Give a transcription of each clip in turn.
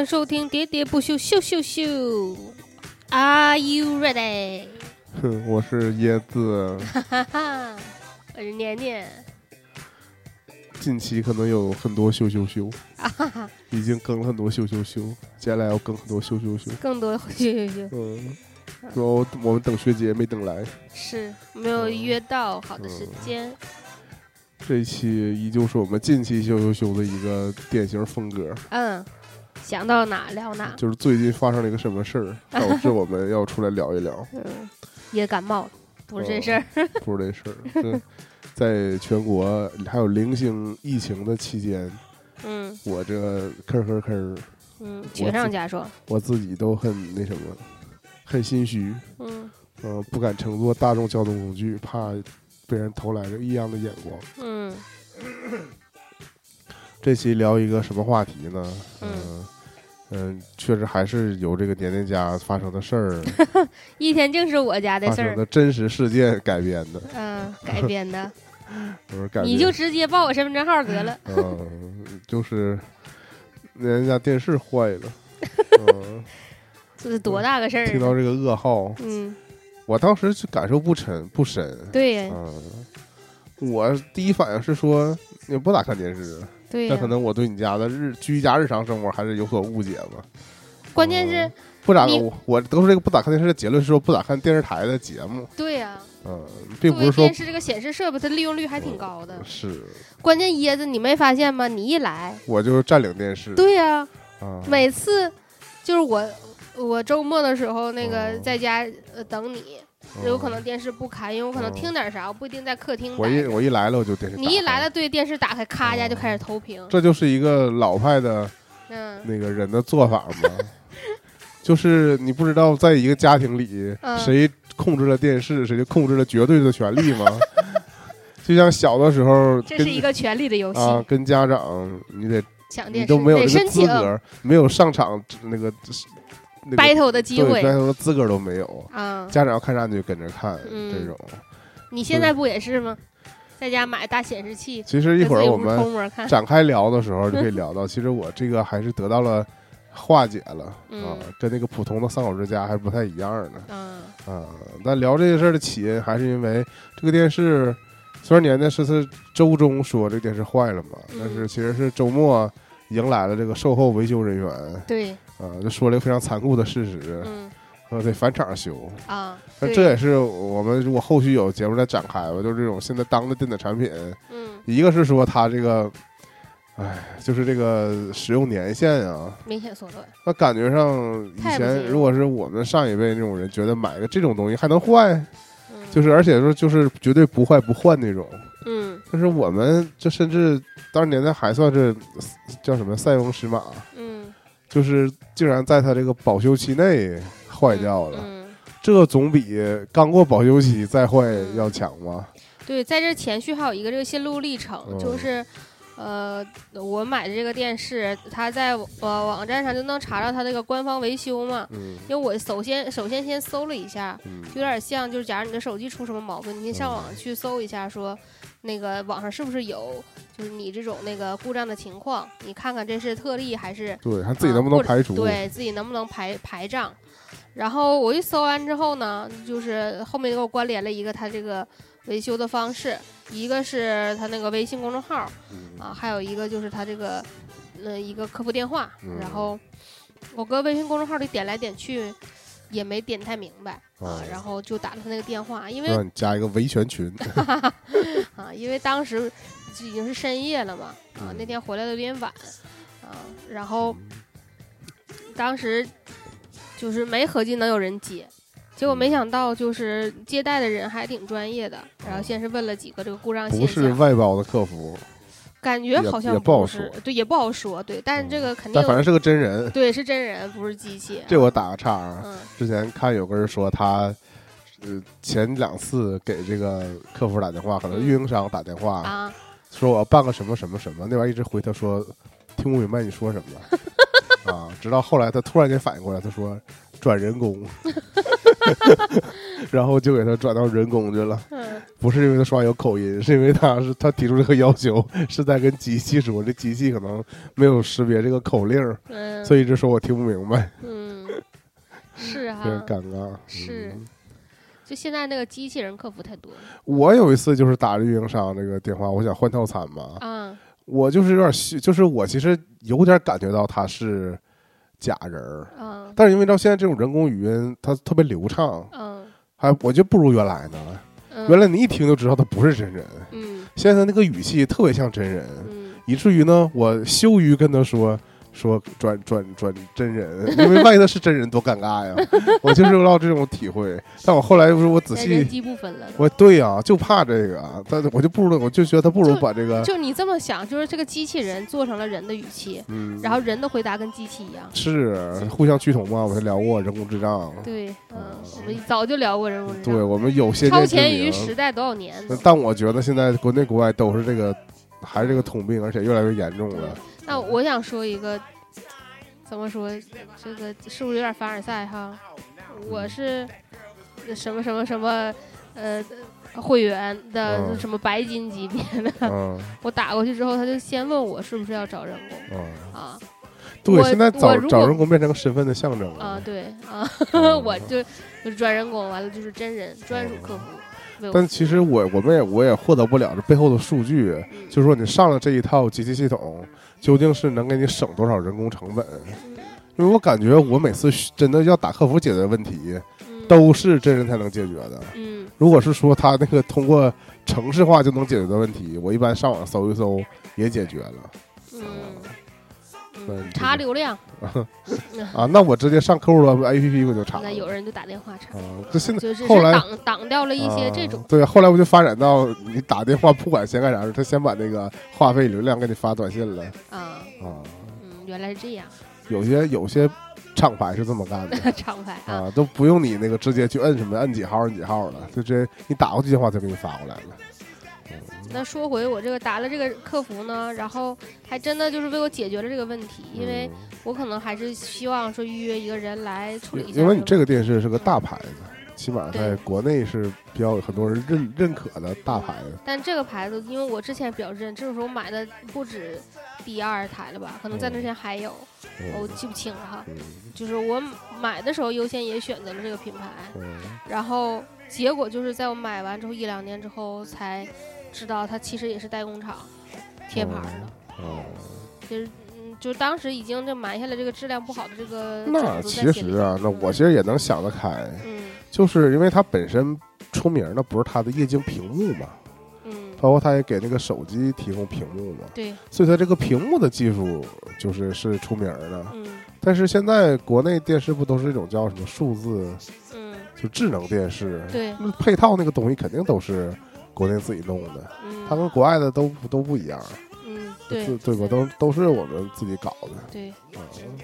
迎收听喋喋不休秀秀秀。Are you ready？哼，我是椰子，哈哈，我是年年。近期可能有很多秀秀秀，啊哈哈，已经更了很多秀秀秀，接下来要更很多秀秀秀。更多秀秀秀嗯，说我们等学姐没等来，是没有约到好的时间。这一期依旧是我们近期秀秀秀的一个典型风格，嗯，想到哪聊哪。就是最近发生了一个什么事儿，导致我们要出来聊一聊。嗯，也感冒了，不是这事儿。不是这事儿，是在全国还有零星疫情的期间，嗯我这吭吭吭，嗯，雪上加霜。我自己都很那什么，很心虚。嗯呃，不敢乘坐大众交通工具，怕被人投来个异样的眼光。嗯这期聊一个什么话题呢？嗯嗯嗯，确实还是由这个年年家发生的事儿，一天净是我家的事儿。的真实事件改编的，嗯，改编的，不是改。你就直接报我身份证号得了。嗯，就是年年家电视坏了，嗯，这是多大个事儿啊？听到这个噩耗，嗯，我当时就感受不深不深。对呀，嗯，我第一反应是说你不咋看电视。对呀。但可能我对你家的日居家日常生活还是有所误解吧。关键是嗯，不咋你我我得出这个不咋看电视的结论是说不咋看电视台的节目，对呀，嗯，并作为不是说电视这个显示设备，它利用率还挺高的。是关键椰子，你没发现吗？你一来，我就是占领电视，对呀，啊，每次就是我我周末的时候，那个哦在家呃等你，嗯有可能电视不开，因为我可能嗯听点啥，我不一定在客厅我一。我一来了我就电视，你一来了，，对电视打开，咔一下就开始投屏。这就是一个老派的嗯那个人的做法嘛，就是你不知道在一个家庭里嗯谁控制了电视，谁就控制了绝对的权利吗。就像小的时候这是一个权力的游戏，啊，跟家长你得你抢电视都没有这个资格，没有上场那个那个 battle 的机会 battle 的资格都没有。啊。家长要看啥你就跟着看，嗯这种。你现在不也是吗？在家买大显示器，其实一会儿我们。展开聊的时候就可以 聊到，其实我这个还是得到了化解了啊嗯，跟那个普通的三口之家还是不太一样呢嗯啊。但聊这个事儿的起因还是因为这个电视，虽然年年是是周中说这个电视坏了嘛，嗯但是其实是周末迎来了这个售后维修人员。对，啊，就说了一个非常残酷的事实，嗯说得返厂修。啊，那这也是我们如果后续有节目再展开吧，就是这种现在当的电子产品，嗯一个是说它这个，哎，就是这个使用年限啊，明显缩短。那感觉上以前如果是我们上一辈那种人，觉得买个这种东西还能坏，嗯就是而且说就是绝对不坏不换那种。嗯但是我们这甚至当年代还算是叫什么塞翁失马，嗯就是竟然在它这个保修期内坏掉了。嗯，这总比刚过保修期再坏要强吧？对，在这前续还有一个这个心路历程，嗯就是。呃，我买的这个电视，它在呃网站上就能查到它这个官方维修嘛。嗯因为我首先首先先搜了一下，嗯有点像，就是假如你的手机出什么毛病，你先上网去搜一下，说那个网上是不是有，就是你这种那个故障的情况，你看看这是特例还是对，看自己能不能排除。对自己能不能排排障。然后我一搜完之后呢，就是后面给我关联了一个他这个维修的方式，一个是他那个微信公众号嗯啊，还有一个就是他这个呃一个客服电话。嗯然后我搁微信公众号里点来点去，也没点太明白啊哦，然后就打了他那个电话，因为让你加一个维权群。啊，因为当时就已经是深夜了嘛，啊，嗯。那天回来的有点晚，啊，然后当时就是没合计能有人接，结果没嗯。想到就是接待的人还挺专业的，然后先是问了几个这个故障现不是，外包的客服，也感觉好像也不好说，对，也不好说，对，但是这个肯定但反正是个真人。对是真人，不是机器，这我打个岔啊，嗯之前看有个人说他，呃，前两次给这个客服打电话，可能运营商打电话，啊，说我要办个什么什么什么，那边一直回他说听不明白你说什么。啊，直到后来他突然间反应过来，他说转人工，然后就给他转到人工去了。嗯。不是因为他说话有口音，是因为他是他提出这个要求是在跟机器说，这机器可能没有识别这个口令所以一直说我听不明白，嗯，是有点哈，尴尬。是。嗯。就现在那个机器人客服太多。了我有一次就是打着运营商这个电话，我想换套餐嘛，啊，我就是有点虚，就是我其实有点感觉到他是假人儿，嗯。但是因为到现在这种人工语音，它特别流畅，嗯。还我觉得不如原来呢。嗯，原来你一听就知道他不是真人，嗯。现在他那个语气特别像真人，嗯。以至于呢，我羞于跟他说说转转转真人，因为万一他是真人多尴尬呀！我就是有到这种体会，但我后来不是我仔细，机不分了。我对呀、就怕这个，但是我就不如我就觉得他不如把这个就你这么想，就是这个机器人做成了人的语气，嗯，然后人的回答跟机器一样。是互相趋同嘛，我们聊过人工智障，对，嗯，我们早就聊过人工智障，对我们有些超前于。时代多少年？但我觉得现在国内国外都是这个，还是这个通病，而且越来越严重了。，那我想说一个，怎么说这个是不是有点凡尔赛哈？我是什么什么什么呃会员的嗯什么白金级别的，嗯 我打过去之后，他就先问我是不是要找人工嗯，啊对，现在找找人工变成个身份的象征了。啊对啊，嗯我就就是专人工，完了就是真人专属客服。但其实我我们也我也获得不了这背后的数据，嗯就是说你上了这一套机器系统，究竟是能给你省多少人工成本？嗯因为我感觉我每次真的要打客服解决问题，嗯都是真人才能解决的。嗯如果是说他那个通过程式化就能解决的问题，我一般上网搜一搜也解决了嗯查流量，啊。那我直接上客户端 APP 我就查了。那有人就打电话查，啊，这现在就是后来挡挡掉了一些这种啊，对，后来我就发展到你打电话不管先干啥，他先把那个话费流量给你发短信了啊，啊。嗯，原来是这样，有些有些厂牌是这么干的 厂牌啊，啊，都不用你那个直接去摁什么摁几号摁几号了，就直接你打过去电话就给你发过来了。那说回我这个答了这个客服呢，然后还真的就是为我解决了这个问题，因为我可能还是希望说预约一个人来处理一下。因为你这个电视是个大牌子，起码在国内是比较很多人认认可的大牌子。但这个牌子，因为我之前比较认，这个时候买的不止第二台了吧？可能在那之前还有，我嗯记不清了哈。嗯就是我买的时候优先也选择了这个品牌，嗯然后结果就是在我买完之后一两年之后才知道它其实也是代工厂贴牌儿的，哦，就是嗯，就当时已经就埋下了这个质量不好的这个那其实啊，那我其实也能想得开，嗯。就是因为它本身出名的不是它的液晶屏幕嘛，嗯。包括它也给那个手机提供屏幕嘛，对。所以它这个屏幕的技术就是是出名的。嗯。但是现在国内电视不都是这种叫什么数字，嗯。就智能电视，对。那配套那个东西肯定都是国内自己弄的，嗯它跟国外的都不都不一样，嗯对对对吧？都都是我们自己搞的。对。嗯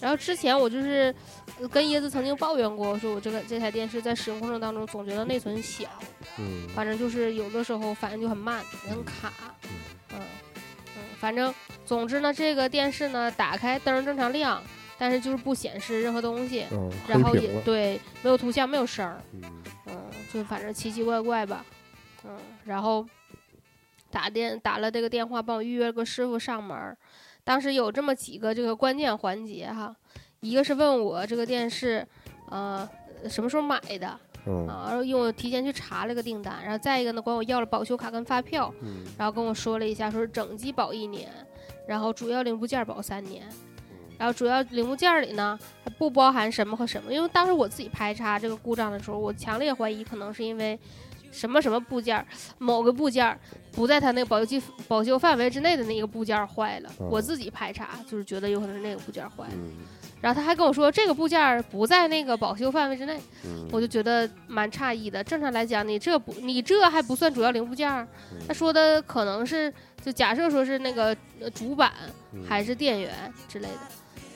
然后之前我就是呃跟椰子曾经抱怨过，说我这个这台电视在使用过程当中总觉得内存小，嗯反正就是有的时候反应就很慢，很卡，嗯嗯，反正总之呢，这个电视呢打开灯正常亮，但是就是不显示任何东西，嗯，然后。也对没有图像没有声儿，嗯嗯，就反正奇奇怪怪吧，嗯，然后打电打了这个电话，帮我预约了个师傅上门儿。当时有这么几个这个关键环节哈，一个是问我这个电视，呃，什么时候买的嗯啊？然后因为我提前去查了个订单，然后再一个呢，管我要了保修卡跟发票，嗯然后跟我说了一下，说是整机保一年，然后主要零部件保三年。然后主要零部件里呢，还不包含什么和什么，因为当时我自己排查这个故障的时候，我强烈怀疑可能是因为什么什么部件儿，某个部件儿不在他那个保修期保修范围之内的那个部件儿坏了。哦我自己排查就是觉得有可能是那个部件儿坏了，嗯然后他还跟我说这个部件儿不在那个保修范围之内，嗯我就觉得蛮诧异的。正常来讲，你这不你这还不算主要零部件儿，嗯他说的可能是就假设说是那个呃主板嗯还是电源之类的。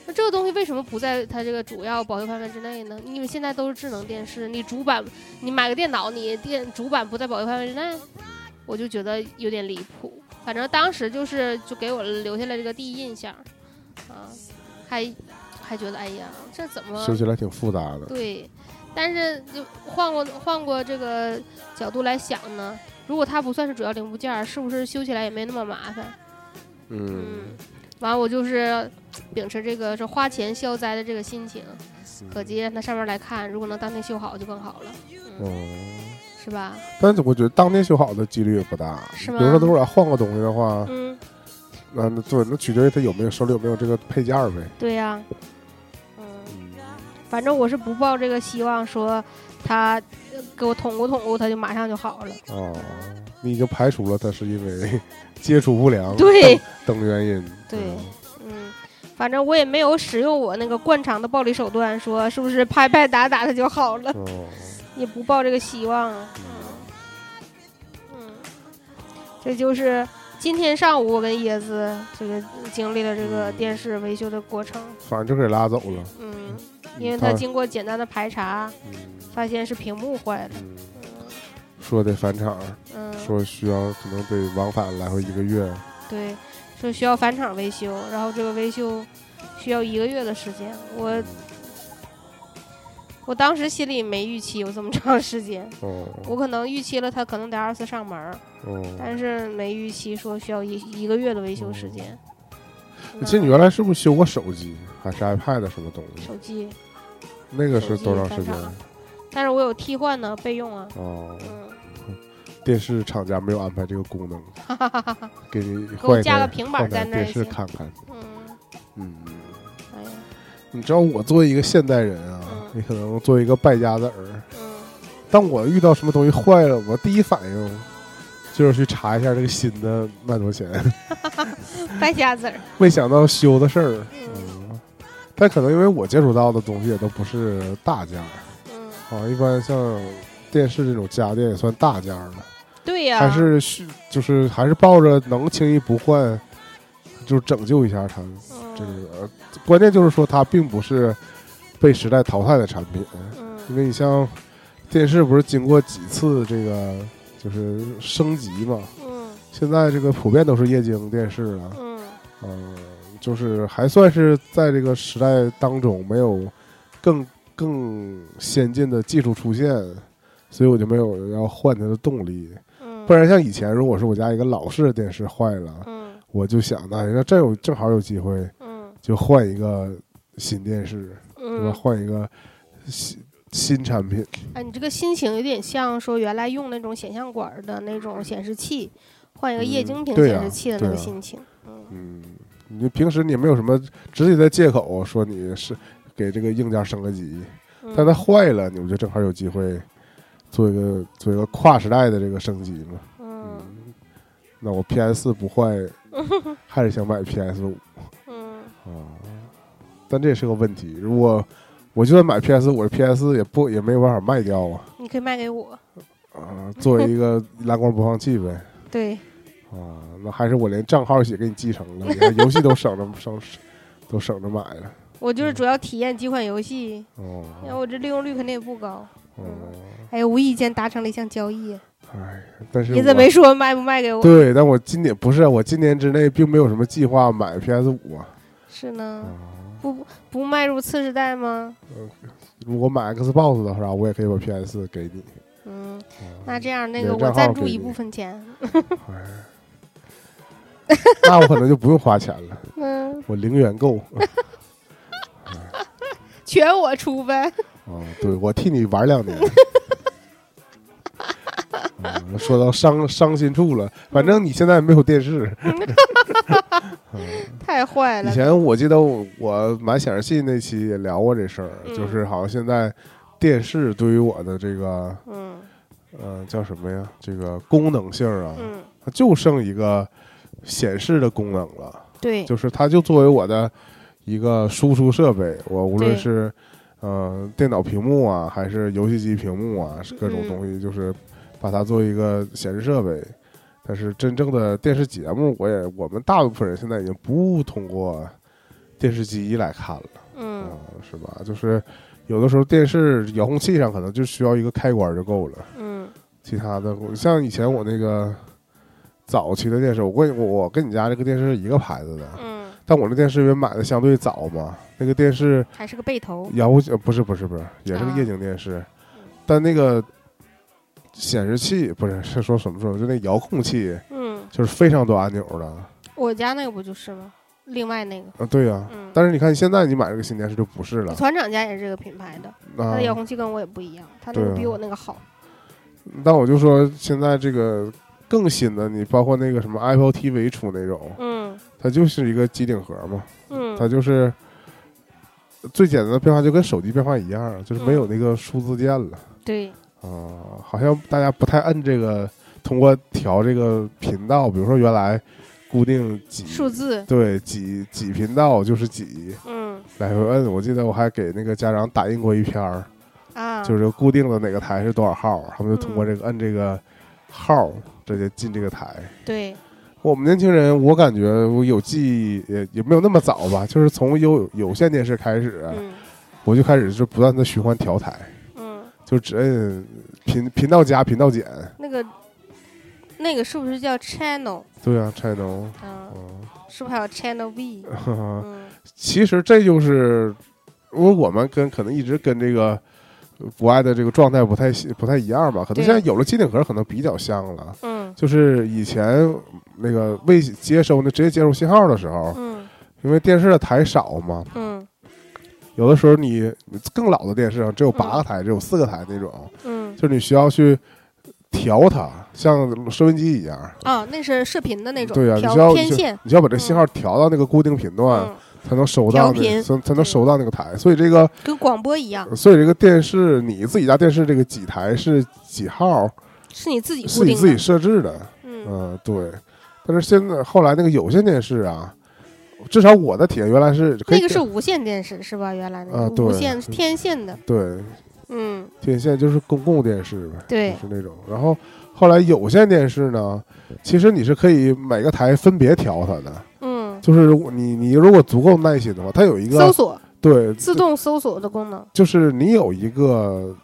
那这个东西为什么不在它这个主要保修范围之内呢？因为现在都是智能电视，你主板，你买个电脑，你电主板不在保修范围之内，我就觉得有点离谱。反正当时就是就给我留下了这个第一印象，啊，还还觉得哎呀，这怎么说起来挺复杂的。对？但是就换过换过这个角度来想呢，如果它不算是主要零部件儿，是不是修起来也没那么麻烦？嗯，完我就是秉持这个是花钱消灾的这个心情，可接让它上面来看，如果能当天修好就更好了，嗯。是吧？但是我觉得当天修好的几率也不大，是吗比如说，等会儿换个东西的话，嗯，那那对，那取决于他有没有手里有没有这个配件呗。对呀、嗯，反正我是不抱这个希望，说他呃给我捅咕捅咕，他就马上就好了。哦，你已经排除了他是因为 接触不良对等原因。对反正我也没有使用我那个惯常的暴力手段，说是不是拍拍打打他就好了，哦，也不抱这个希望。嗯嗯，这就是今天上午我跟椰子这个经历了这个电视维修的过程。反正就给拉走了。嗯，因为他经过简单的排查，嗯发现是屏幕坏了。嗯，说得返厂，嗯，说需要可能得往返来回一个月。对，说需要返厂维修，然后这个维修需要一个月的时间。我我当时心里没预期有这么长时间，哦我可能预期了他可能得二次上门，哦，但是没预期说需要一一个月的维修时间。我记得你原来是不是修过手机还是 iPad 什么东西？手机，那个是多长时间但是我有替换呢，备用啊。哦，嗯，电视厂家没有安排这个功能，给你给我换一加个平板换台电在那儿也行。视看看。嗯，嗯，哎呀，你知道我作为一个现代人啊，嗯。你可能作为一个败家子儿，嗯，当我遇到什么东西坏了，我第一反应就是去查一下这个新的卖多少钱。败家子儿。没想到修的事儿，嗯。嗯，但可能因为我接触到的东西也都不是大件儿。嗯，啊，一般像电视这种家电也算大件儿了，对呀、还是需就是还是抱着能轻易不换，就拯救一下它。这嗯个呃关键就是说它并不是被时代淘汰的产品，因嗯为你像电视不是经过几次这个就是升级嘛，嗯现在这个普遍都是液晶电视了。嗯嗯，就是还算是在这个时代当中没有更更先进的技术出现，所以我就没有要换它的动力。嗯，不然像以前，如果是我家一个老式的电视坏了，嗯我就想那人家真有正好有机会嗯就换一个新电视，对吧？嗯，换一个新新产品。哎，你这个心情有点像说原来用那种显像管儿的那种显示器，换一个液晶屏显示器的那个心情。嗯嗯，你平时你没有什么直接的借口说你是给这个硬件升个级，嗯，但它坏了，你们就正好有机会做一个做一个跨时代的这个升级嘛？嗯那我 PS 四不坏，还是想买 PS 五嗯啊。但这也是个问题，如果我就算买 PS 五，PS 四也不也没有办法卖掉啊你可以卖给我。啊，作为一个 蓝光播放器呗对，啊，那还是我连账号一起给你继承了，你看游戏都省着 省都省着买了我就是主要体验几款游戏，哦因为我这利用率肯定也不高。哦，哎，无意间达成了一项交易，哎，但是你怎么没说卖不卖给我？对，但我今年不是我今年之内并没有什么计划买 PS 五啊。是呢，啊不不迈入次时代吗？如果买 Xbox 的话，我也可以把 PS 给你。嗯，啊那这样那个我赞助一部分钱。哎，那我可能就不用花钱了，嗯，我零元购。全我出呗。啊，对，我替你玩两年。啊，说到伤伤心处了，反正你现在没有电视。太坏了以。前我记得我我买显示器那期也聊过这事儿，嗯就是好像现在电视对于我的这个嗯呃叫什么呀？这个功能性啊，嗯，它就剩一个显示的功能了。对，就是它就作为我的一个输出设备，我无论对是呃电脑屏幕啊，还是游戏机屏幕啊，是各种嗯东西，就是把它作为一个显示设备。但是真正的电视节目，我也我们大部分人现在已经不通过电视机来看了，嗯啊，是吧？就是有的时候电视遥控器上可能就需要一个开关就够了，嗯其他的像以前我那个早期的电视，我跟我我跟你家这个电视是一个牌子的，嗯但我那电视因为买的相对早嘛，那个电视还是个背头，遥控呃不是不是不是，也是个啊液晶电视，但那个显示器不是是说什么时候？就那遥控器嗯，就是非常多按钮的。我家那个不就是吗？另外那个，啊，对呀、嗯，但是你看现在你买这个新电视就不是了团长家也是这个品牌的，他啊的。遥控器跟我也不一样，他那个比我那个好。但我就说现在这个更新的，你包括那个什么 Apple TV 出那种，嗯它就是一个机顶盒嘛，它嗯，就是最简单的变化就跟手机变化一样，就是没有那个数字键了。对，啊，好像大家不太摁这个，通过调这个频道，比如说原来固定几数字，对几几频道就是几嗯。来回摁。我记得我还给那个家长打印过一篇儿，啊，就是固定的哪个台是多少号，他们就通过嗯。这个摁这个号直接进这个台。对，我们年轻人，我感觉我有记忆也也没有那么早吧，就是从有有线电视开始，嗯我就开始就不断的循环调台，嗯，就只摁频频道加频道减。那个那个是不是叫 channel？对啊，channel，嗯，嗯，是不是还有 channel V？其实这就是，因为我们跟可能一直跟这个呃国外的这个状态不太不太一样吧，可能现在有了机顶盒，可能比较像了。嗯。就是以前那个未接收那直接接收信号的时候，嗯。因为电视的台少嘛，嗯。有的时候你你更老的电视上只有八个台，只有四个台那种，嗯，就是你需要去调它，像收音机一样。啊，那是视频的那种，对呀、你需要天线，你需要把这信号调到那个固定频段，嗯，才能收到那调频。才才能收到那个台。所以这个跟广播一样，所以这个电视你自己家电视这个几台是几号，是你自己是你自己设置的。嗯。嗯、对。但是现在后来那个有线电视啊，至少我的体验原来是可以那个是无线电视是吧？原来那个无线是。天线的，对。嗯，天线就是公共电视呗，对。就是那种。然后后来有线电视呢，其实你是可以每个台分别调它的，嗯，就是你你如果足够耐心的话，它有一个搜索对自动搜索的功能，就是你有一个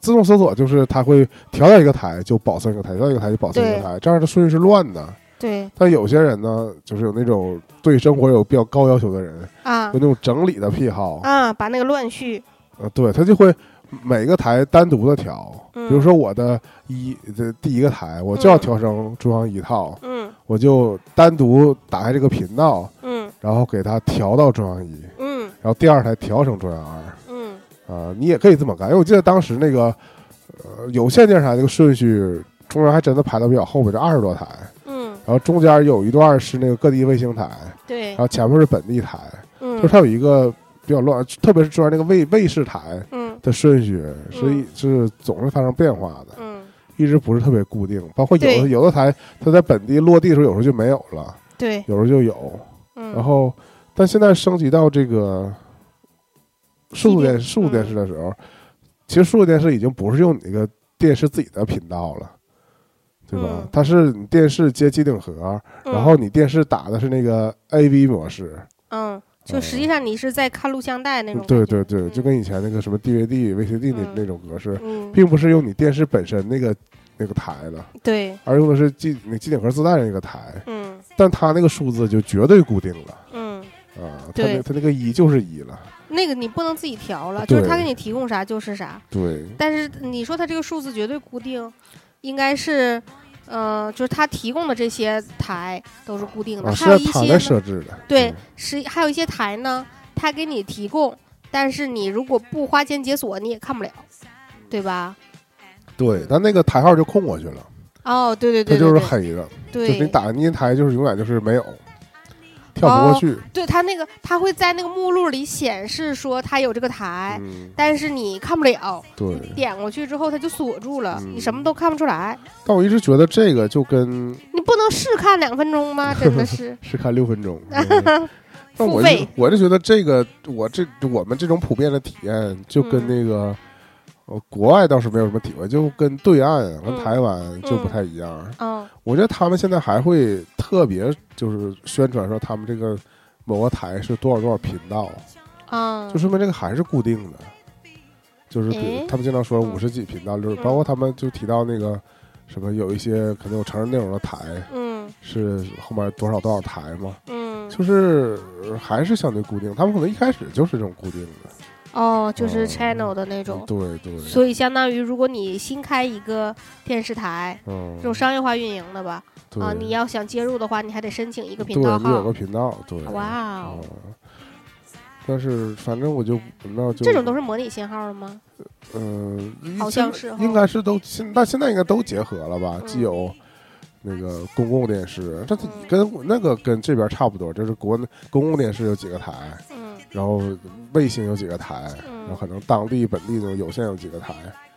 自动搜索，就是它会调到一个台就保存一个台，调到一个台就保存一个台，这样的顺序是乱的。对但有些人呢，就是有那种对生活有比较高要求的人，啊有那种整理的癖好，啊，把那个乱序，呃，对他就会每个台单独的调。嗯。比如说我的一的第一个台，我就要调成中央一套，嗯。我就单独打开这个频道，嗯。然后给它调到中央一，嗯。然后第二台调成中央二。嗯。啊、你也可以这么干，因为我记得当时那个呃有线电视台那个顺序，中央还真的排到比较后边，这二十多台，嗯，然后中间有一段是那个各地卫星台，对。然，后前面是本地台，嗯。就是它有一个比较乱，特别是中央那个卫卫视台嗯的顺序是一嗯是总是发生变化的，嗯。一直不是特别固定，包括有的对。有的台它在本地落地的时候，有时候就没有了，对，有时候就有，嗯，然后但现在升级到这个数字电数字电视嗯的时候，其实数字电视已经不是用你那个电视自己的频道了，对吧？嗯。它是你电视接机顶盒，然后你电视打的是那个 AV 模式，嗯，就实际上你是在看录像带那种对对对，嗯就跟以前那个什么 DVD、VCD 那嗯那种格式，嗯，并不是用你电视本身那个那个台了，对，而用的是机那机顶盒自带的那个台，嗯。但它那个数字就绝对固定了嗯，啊，它那它那个一就是一了，那个你不能自己调了，就是对他给你提供啥就是啥，对。但是你说它这个数字绝对固定，应该是，呃，就是它提供的这些台都是固定的，啊，还有一些呢设置的，对嗯，是还有一些台呢，它给你提供，但是你如果不花钱解锁，你也看不了，对吧？对，但那个台号就空过去了，哦，对对它就是对对对黑的，就是你对打那台就是永远就是没有，跳不过去，对，它那个它会在那个目录里显示说它有这个台，嗯，但是你看不了，对。点过去之后它就锁住了，嗯你什么都看不出来。但我一直觉得这个就跟你不能试看两分钟吗？真的是 试看六分钟，嗯但我我就觉得这个我这我们这种普遍的体验，就跟嗯那个。呃，国外倒是没有什么体会，就跟对岸、跟嗯台湾就不太一样。嗯我觉得他们现在还会特别就是宣传说他们这个某个台是多少多少频道，嗯，就说明这个还是固定的，就是比他们经常说嗯五十几频道，就是嗯包括他们就提到那个什么有一些可能有成人内容的台嗯是后面多少多少台嘛，嗯就是呃还是相对固定，他们可能一开始就是这种固定的，哦，就是哦 channel 的那种。对对，所以相当于，如果你新开一个电视台，嗯这，种商业化运营的吧，对啊，你要想接入的话，你还得申请一个频道号你有个。频道，对，哇哦，嗯但是反正我就那就这种都是模拟信号的吗？嗯，好像是哈应该是都现，那现在应该都结合了吧？嗯既有那个公共电视，这嗯跟那个跟这边差不多，这是国内公共电视有几个台，嗯然后卫星有几个台，嗯然后可能当地本地那种有线有几个台，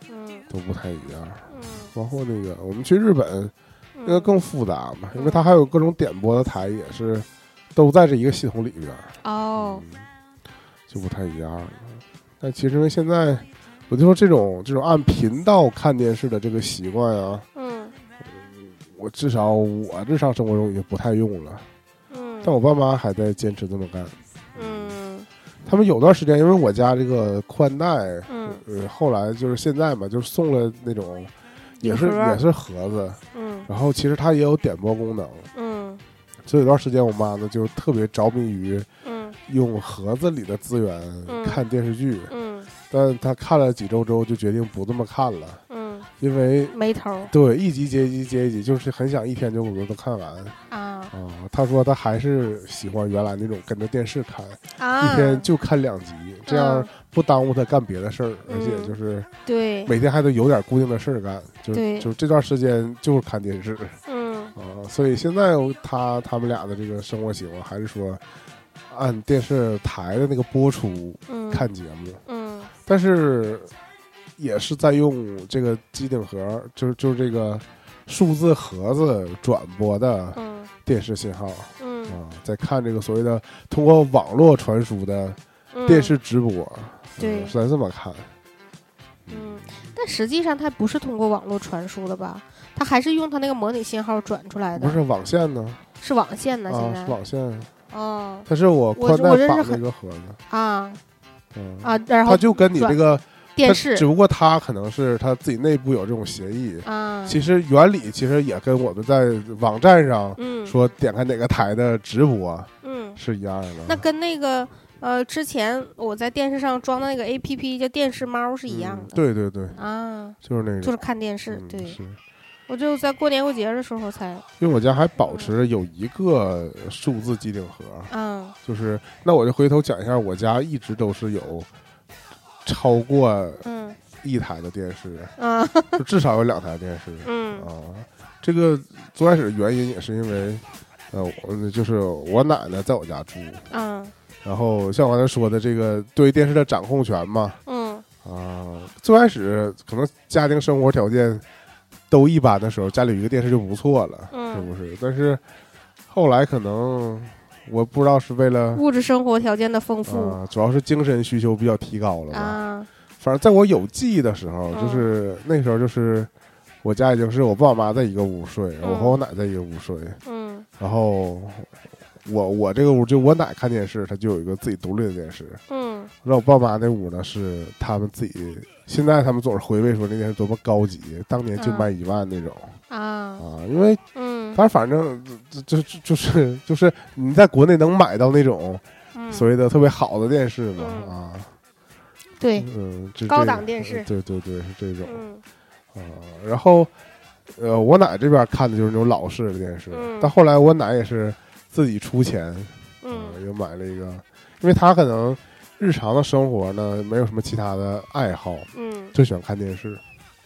嗯都不太一样。嗯包括那个我们去日本，那个嗯，更复杂嘛，因为它还有各种点播的台，也是都在这一个系统里边。哦，嗯，就不太一样了。但其实因为现在，我就说这种这种按频道看电视的这个习惯啊，嗯我至少我日常生活中已经不太用了，嗯，但我爸妈还在坚持这么干。嗯他们有段时间，因为我家这个宽带，嗯。呃，后来就是现在嘛，就是送了那种，也是也是盒子，嗯。然后其实它也有点播功能，嗯。所以有段时间我妈呢就特别着迷于嗯。用盒子里的资源嗯。看电视剧。嗯。但她看了几周之后，就决定不这么看了，嗯，因为没头对一集接一集接一集，就是很想一天就把它都看完。啊啊。他说他还是喜欢原来那种跟着电视看，啊，一天就看两集，这样嗯不耽误他干别的事儿，而且嗯就是对，每天还得有点固定的事儿干，就对就这段时间就是看电视嗯啊。所以现在他他们俩的这个生活习惯还是说按电视台的那个播出嗯看节目。嗯但是也是在用这个机顶盒，就是就是这个数字盒子转播的嗯电视信号嗯。啊，在看这个所谓的通过网络传输的嗯。电视直播，对。嗯是在这么看，嗯，但实际上它不是通过网络传输的吧？它还是用它那个模拟信号转出来的，不是网线呢？是网线呢？现啊，在。是网线，哦。它是我宽带绑我认识很那个盒子，啊。嗯，啊，然后它就跟你这个它电视只不过它可能是它自己内部有这种协议，啊，其实原理其实也跟我们在网站上嗯说点开哪个台的直播。嗯，是一样的。那跟那个呃之前我在电视上装的那个 A P P 叫电视猫是一样嗯的，对对对，啊，就是那个，就是看电视，嗯对是我就在过年过节的时候才，因为我家还保持有一个数字机顶盒，嗯就是那我就回头讲一下，我家一直都是有超过嗯。一台的电视，嗯。就至少有两台电视 嗯。啊。这个最开始原因也是因为，呃，我就是我奶奶在我家住，嗯。然后像我刚才说的这个对电视的掌控权嘛，嗯。啊，最开始可能家庭生活条件都一般的时候，家里有一个电视就不错了，是嗯，不是？但是后来可能我不知道是为了物质生活条件的丰富。啊，主要是精神需求比较提高了吧。啊，反正在我有记忆的时候，嗯。就是那时候就是我家已经是我爸我妈在一个屋睡，嗯。我和我奶在一个屋睡，嗯。然后我我这个屋就我奶看电视，她就有一个自己独立的电视。嗯。然后我爸妈那屋呢是他们自己，现在他们总是回味说那电视多么高级，当年就卖一万那种、啊。啊，因为嗯，反正就就就是就是你在国内能买到那种嗯。所谓的特别好的电视嘛、嗯。啊，对，嗯，这高这档电视对对对是这种嗯。啊，然后呃我奶这边看的就是那种老式的电视，嗯。但后来我奶也是自己出钱，嗯。啊又买了一个，因为她可能日常的生活呢没有什么其他的爱好，嗯。就喜欢看电视，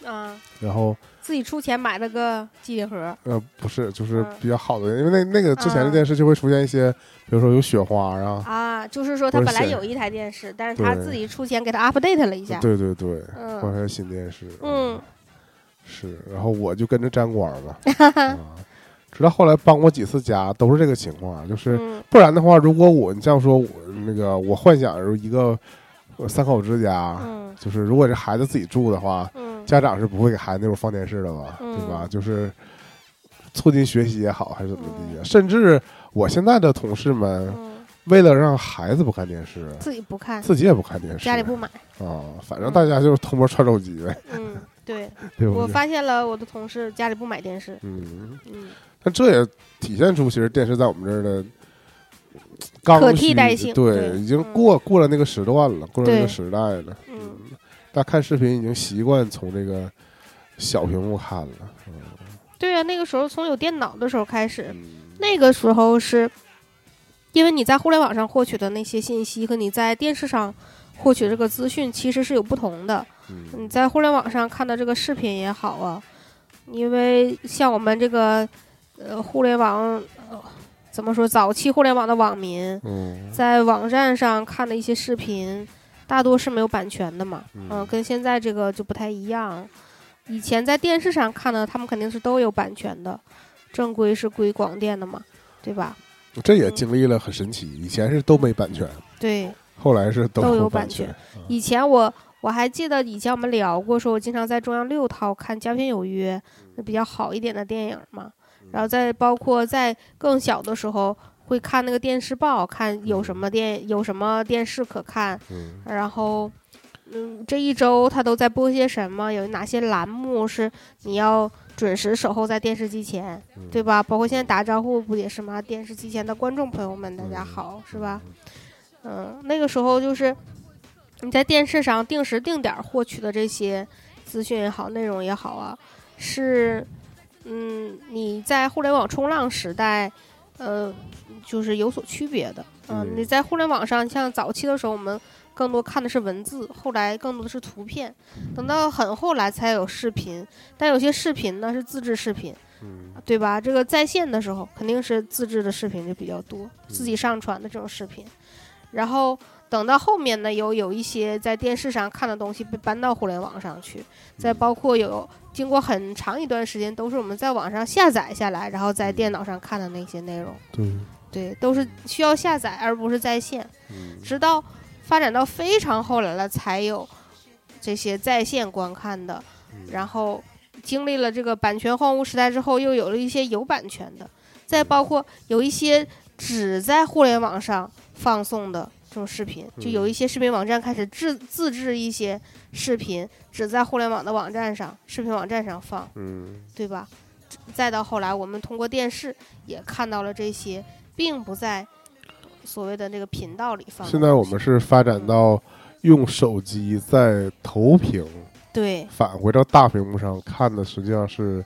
啊，然后自己出钱买了个机顶盒，呃不是就是嗯。比较好的，因为那那个之前的啊。电视就会出现一些，比如说有雪花啊，啊，就是说他本来有一台电视，但是他自己出钱给他 update 了一下。对对对，嗯。换成新电视，嗯。是，然后我就跟着沾光嘛，啊，直到后来搬过几次家都是这个情况，就是嗯。不然的话，如果我你这样说，我那个我幻想有一个呃三口之家，嗯。就是如果这孩子自己住的话，嗯家长是不会给孩子那种放电视的吧，嗯对吧？就是促进学习也好，还是怎么地啊，甚至我现在的同事们嗯，为了让孩子不看电视，自己不看，自己也不看电视，家里不买。啊，反正大家就是偷摸串手机呗，嗯，对，对？我发现了我的同事家里不买电视。嗯，嗯但这也体现出其实电视在我们这儿的刚可替需代性对，对已经嗯过过了那个时段了，过了那个时代了。嗯，大家看视频已经习惯从这个小屏幕看了。嗯对啊，那个时候从有电脑的时候开始，嗯，那个时候是，因为你在互联网上获取的那些信息和你在电视上获取这个资讯其实是有不同的。嗯你在互联网上看的这个视频也好啊，因为像我们这个呃互联网、呃、怎么说，早期互联网的网民嗯在网站上看的一些视频，大多是没有版权的嘛，嗯嗯、跟现在这个就不太一样。以前在电视上看的，他们肯定是都有版权的，正规是归广电的嘛，对吧？这也经历了很神奇，以前是都没版权，对，后来是都有版版权权。以前我我还记得以前我们聊过，说我经常在中央六套看《佳片有约》，那比较好一点的电影嘛。然后再包括在更小的时候会看那个电视报，看有什么电有什么电视可看，嗯然后。嗯，这一周他都在播些什么？有哪些栏目是你要准时守候在电视机前，嗯对吧？包括现在打招呼不也是吗？电视机前的观众朋友们，大家嗯好，是吧？嗯，那个时候就是你在电视上定时定点儿获取的这些资讯也好，内容也好啊，是嗯你在互联网冲浪时代，呃，就是有所区别的。嗯，嗯你在互联网上，像早期的时候，我们更多看的是文字，后来更多的是图片，等到很后来才有视频。但有些视频呢是自制视频，嗯对吧？这个在线的时候肯定是自制的视频就比较多，自己上传的这种视频。然后等到后面呢，有有一些在电视上看的东西被搬到互联网上去，再包括有经过很长一段时间都是我们在网上下载下来，然后在电脑上看的那些内容，对，对，都是需要下载而不是在线。嗯直到发展到非常后来了，才有这些在线观看的。然后经历了这个版权荒芜时代之后，又有了一些有版权的，再包括有一些只在互联网上放送的这种视频，就有一些视频网站开始自自制一些视频，只在互联网的网站上、视频网站上放，嗯对吧？再到后来，我们通过电视也看到了这些，并不在所谓的那个频道里放。现在我们是发展到用手机在投屏对返回到大屏幕上看的，实际上是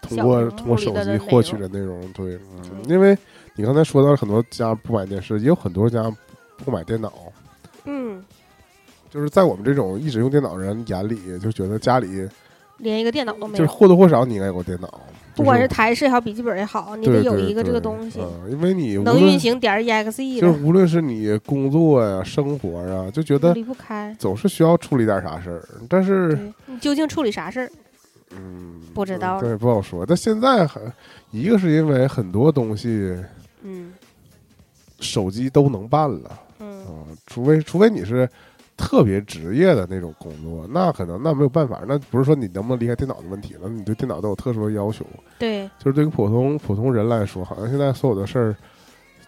通过通过手机获取的内容。对，嗯，因为你刚才说到很多家不买电视，也有很多家不买电脑。嗯，就是在我们这种一直用电脑的人眼里，就觉得家里连一个电脑都没有，就是或多或少你应该有个电脑，不管是台式也好，笔记本也好，你得有一个这个对东西，嗯，因为你能运行点 exe，就是无论是你工作呀、生活啊，就觉得离不开。总是需要处理点啥事儿。但是，你究竟处理啥事儿？嗯，不知道了对，不好说。但现在很一个是因为很多东西嗯手机都能办了嗯啊，除非除非你是特别职业的那种工作，那可能那没有办法，那不是说你能不能离开电脑的问题了，你对电脑都有特殊的要求。对，就是对于普通普通人来说，好像现在所有的事儿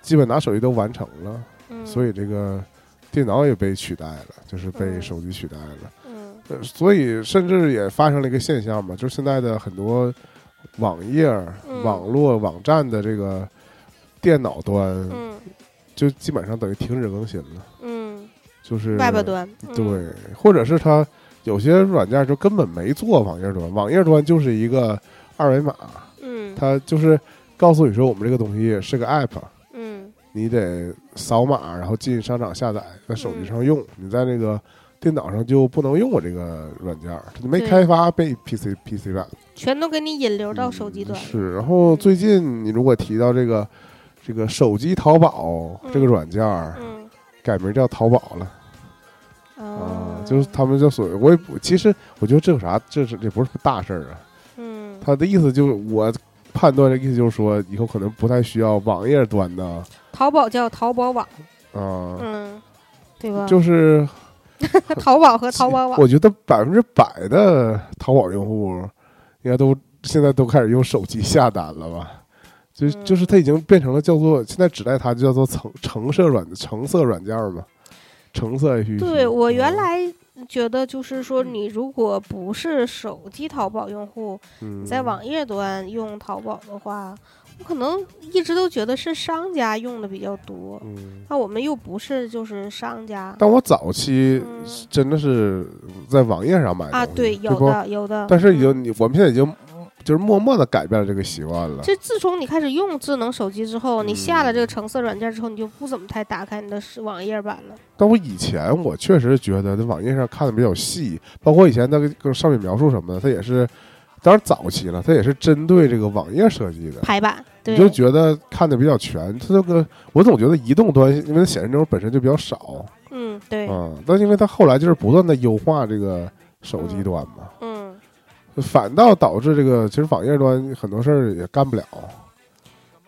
基本拿手机都完成了，嗯，所以这个电脑也被取代了，就是被嗯手机取代了。嗯呃，所以甚至也发生了一个现象嘛，就是现在的很多网页、嗯网络网站的这个电脑端，嗯就基本上等于停止更新了，嗯就是，Web 端，嗯对，或者是它有些软件就根本没做网页端，网页端就是一个二维码，嗯它就是告诉你说我们这个东西是个 app，嗯你得扫码，然后进商场下载，在手嗯机上用，你在那个电脑上就不能用我这个软件儿，你没开发被 PC PC 版全都给你引流到手机端。嗯是，然后最近你如果提到这个这个手机淘宝嗯这个软件儿，嗯改名叫淘宝了啊哦，，就是他们就所谓我也不，其实我觉得这有啥，这是这不是大事儿啊。嗯他的意思就是我判断的意思就是说，以后可能不太需要网页端的淘宝叫淘宝网，啊，嗯，对吧？就是 淘宝和淘宝网，我觉得百分之百的淘宝用户应该都现在都开始用手机下单了吧？就嗯。就是它已经变成了叫做现在指代它就叫做橙橙色软橙色软件嘛，橙色 APP。对我原嗯。来觉得就是说，你如果不是手机淘宝用户，嗯在网页端用淘宝的话，我可能一直都觉得是商家用的比较多，嗯，那我们又不是就是商家。但我早期嗯。真的是在网页上买啊，对，有的有的。但是已嗯经你我们现在已经就是默默的改变了这个习惯了。就自从你开始用智能手机之后，你下了这个嗯橙色软件之后，你就不怎么太打开你的是网页版了。但我以前我确实觉得在网页上看的比较细，包括以前那个个上面描述什么的，它也是，当然早期了，它也是针对这个网页设计的。排版，对，你就觉得看的比较全，它这个我总觉得移动端因为它显示内容本身就比较少，嗯，对，嗯，但因为它后来就是不断的优化这个手机端嘛，嗯，反倒导致这个其实网页端很多事儿也干不了，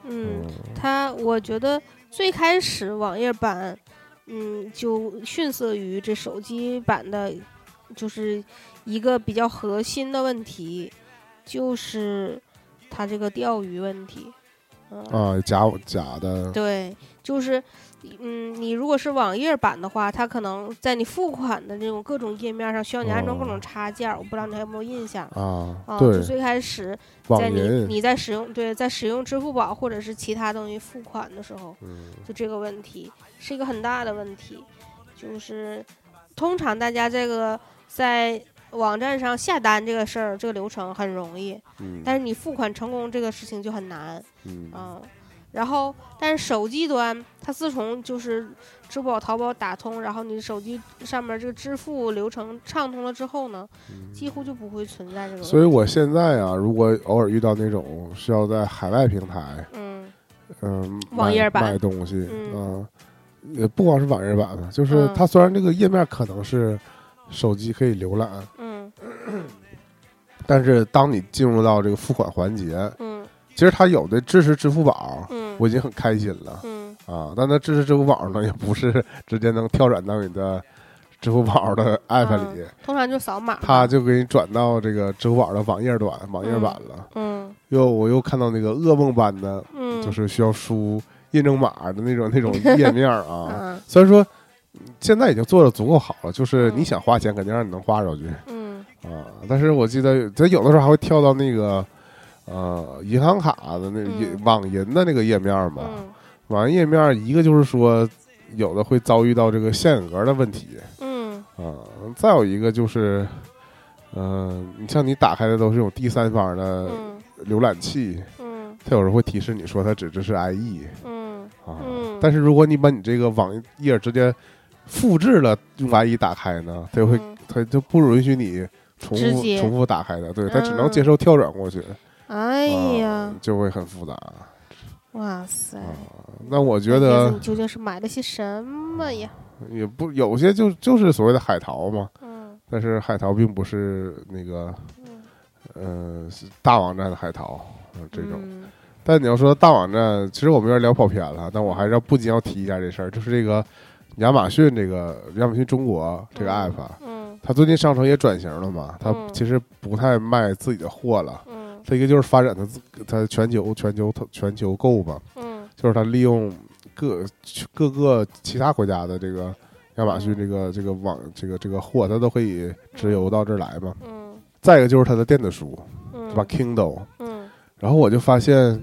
嗯，它我觉得最开始网页版，嗯，就逊色于这手机版的，就是一个比较核心的问题，就是它这个钓鱼问题。嗯，啊，假假的，对，就是，嗯，你如果是网页版的话，它可能在你付款的那种各种页面上需要你安装各种哦插件儿，我不知道你还有没有印象。啊，啊，对就，最开始在你，你在使用对在使用支付宝或者是其他东西付款的时候，嗯就这个问题是一个很大的问题，就是通常大家这个在网站上下单这个事儿，这个流程很容易，嗯，但是你付款成功这个事情就很难嗯啊。然后，但是手机端它自从就是支付宝、淘宝打通，然后你手机上面这个支付流程畅通了之后呢，几乎就不会存在这个所以我现在啊，如果偶尔遇到那种需要在海外平台，嗯。嗯，买网页版买东西，嗯啊，也不光是网页版吧，就是嗯它虽然这个页面可能是手机可以浏览，嗯但是当你进入到这个付款环节，嗯其实它有的支持支付宝，嗯我已经很开心了嗯啊。但它支持支付宝呢，也不是 直接能跳转到你的支付宝的 app 里，通常就扫码嘛。它就给你转到这个支付宝的网页端、网页版了。嗯又我又看到那个噩梦般的，嗯，就是需要输验证码的那种那种页面啊。嗯虽然说现在已经做的足够好了，就是嗯你想花钱，肯定让你能花出去嗯啊。但是我记得在有的时候还会跳到那个呃银行卡的那网银的那个页面嘛。嗯。网银页面一个就是说有的会遭遇到这个限额的问题。嗯。啊，再有一个就是。嗯、你像你打开的都是这种第三方的嗯。浏览器，嗯。它有时候会提示你说它只支持 IE 嗯。但是如果你把你这个网页直接复制了用 IE 打开呢，它就会嗯它就不允许你重复重复打开的，对，它只能嗯。接受跳转过去，哎呀。啊，，就会很复杂。哇塞！啊。那我觉得你究竟是买了些什么呀？也不有些就就是所谓的海淘嘛，嗯。但是海淘并不是那个嗯，呃是大网站的海淘啊这种。嗯。但你要说大网站，其实我们有点聊跑偏了，但我还是要不仅要提一下这事儿，就是这个亚马逊这个亚马逊中国这个 app，、啊嗯。它最近商城也转型了嘛，它嗯。其实不太卖自己的货了，嗯它一个就是发展它自它全球全球全球购吧，嗯。就是它利用各各个其他国家的这个亚马逊这个这个网这个这个货，它都可以直邮到这儿来嘛。嗯。再一个就是它的电子书，嗯，对吧？Kindle，嗯。然后我就发现，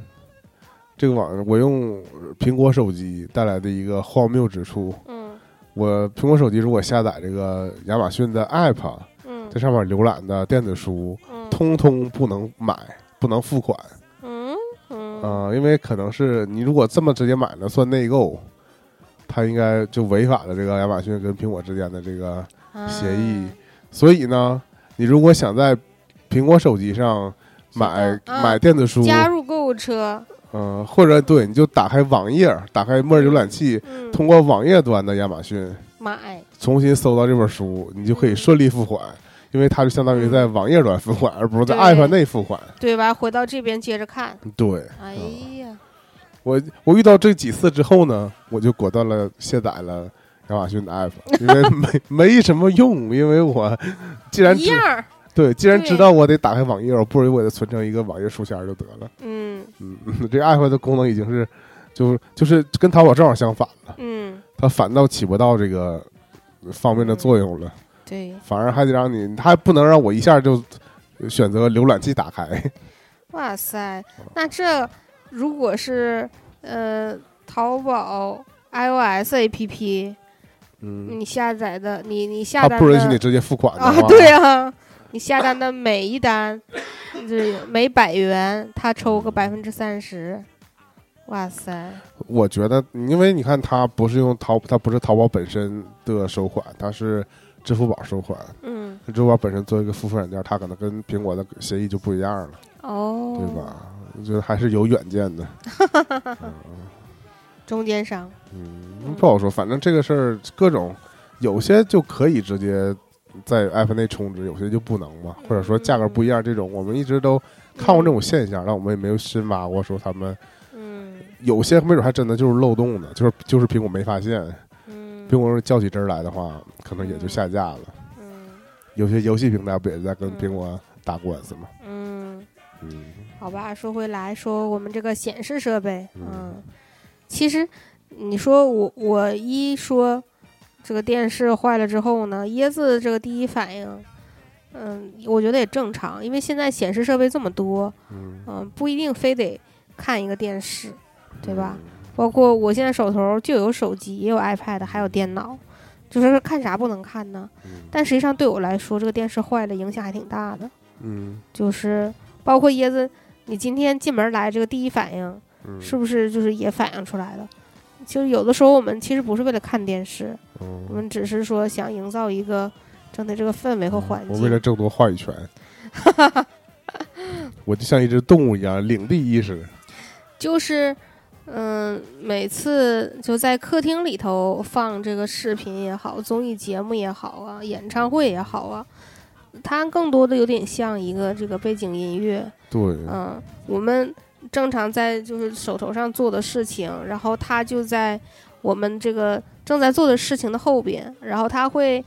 这个网我用苹果手机带来的一个荒谬之处，嗯。我苹果手机如果下载这个亚马逊的 app，嗯在上面浏览的电子书，嗯。通通不能买，不能付款。嗯嗯。啊、因为可能是你如果这么直接买了，算内购，它应该就违反了这个亚马逊跟苹果之间的这个协议。啊所以呢，你如果想在苹果手机上买买电子书，加入购物车，嗯、或者对，你就打开网页，打开默认浏览器，嗯，通过网页端的亚马逊买，重新搜到这本书，你就可以顺利付款，因为它就相当于在网页端付款，而不是在 app 内付款。对吧？回到这边接着看。对，哎嗯呀，我我遇到这几次之后呢，我就果断了卸载了亚马逊的 app，因为没 没什么用，因为我既然知一样，对，既然知道我得打开网页，我不如我就存成一个网页书签就得了。嗯嗯，这 app 的功能已经是就就是跟淘宝正好相反了。嗯，它反倒起不到这个方面的作用了，对，反而还得让你，他还不能让我一下就选择浏览器打开。哇塞，那这如果是呃淘宝 iOS APP，嗯，你下载的你你下他单的不允许你直接付款啊，，对啊，你下单的每一单，这每百元他抽个百分之三十，哇塞，我觉得，因为你看，他不是用淘，他不是淘宝本身的收款，他是支付宝收款。嗯，支付宝本身作为一个付费软件，它可能跟苹果的协议就不一样了，哦，对？吧？我觉得还是有远见的。中间商，嗯，不好说，反正这个事儿各种，有些就可以直接在 app 内充值，有些就不能嘛，或者说价格不一样，这种我们一直都看过这种现象，但我们也没有深挖过，说他们嗯有些没准还真的就是漏洞的，就是就是苹果没发现，嗯，苹果较起真儿来的话，可能也就下架了。嗯有些游戏平台不也在跟苹果打官司吗？嗯，嗯好吧，说回来说我们这个显示设备，嗯嗯，其实你说我我一说这个电视坏了之后呢，椰子这个第一反应，嗯，我觉得也正常，因为现在显示设备这么多，嗯，嗯，不一定非得看一个电视，对吧？嗯？包括我现在手头就有手机，也有 iPad，还有电脑，就是看啥不能看呢？嗯但实际上对我来说，这个电视坏了影响还挺大的，嗯就是包括椰子，你今天进门来这个第一反应。嗯，是不是就是也反映出来了？就是有的时候我们其实不是为了看电视，我嗯们只是说想营造一个整体这个氛围和环境。我为了争夺话语权，我就像一只动物一样，领地意识。就是，嗯，每次就在客厅里头放这个视频也好，综艺节目也好啊，演唱会也好啊，它更多的有点像一个这个背景音乐。对，嗯，我们正常在就是手头上做的事情，然后它就在我们这个正在做的事情的后边，然后它会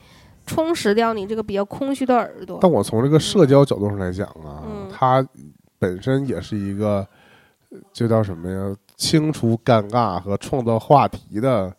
充实掉你这个比较空虚的耳朵。但我从这个社交角度上来讲啊，嗯它本身也是一个，呃这叫什么呀？清除尴尬和创造话题的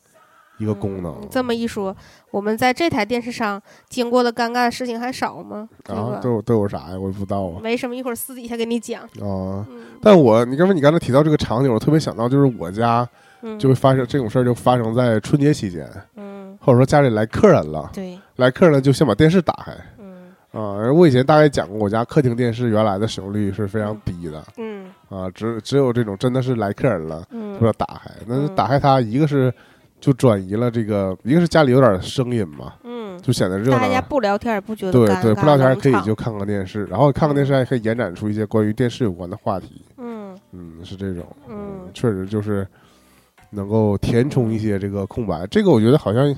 一个功能嗯。这么一说，我们在这台电视上经过的尴尬的事情还少吗？这啊，都有都有啥呀？我也不知道啊。没什么，一会儿私底下给你讲。啊，嗯但我你刚才你刚才提到这个场景，我特别想到就是我家嗯，就会发生这种事儿，就发生在春节期间，嗯，或者说家里来客人了，对，来客人了就先把电视打开嗯啊。而我以前大概讲过，我家客厅电视原来的使用率是非常低的嗯啊，只只有这种真的是来客人了，嗯把它打开。那嗯打开它，一个是就转移了这个，一个是家里有点声音嘛，嗯，就显得热大家闹。不聊天也不觉得对对，不聊天可以就看看电视，然后看看电视还可以延展出一些关于电视有关的话题。嗯嗯，是这种，嗯确实就是能够填充一些这个空白。这个我觉得好像，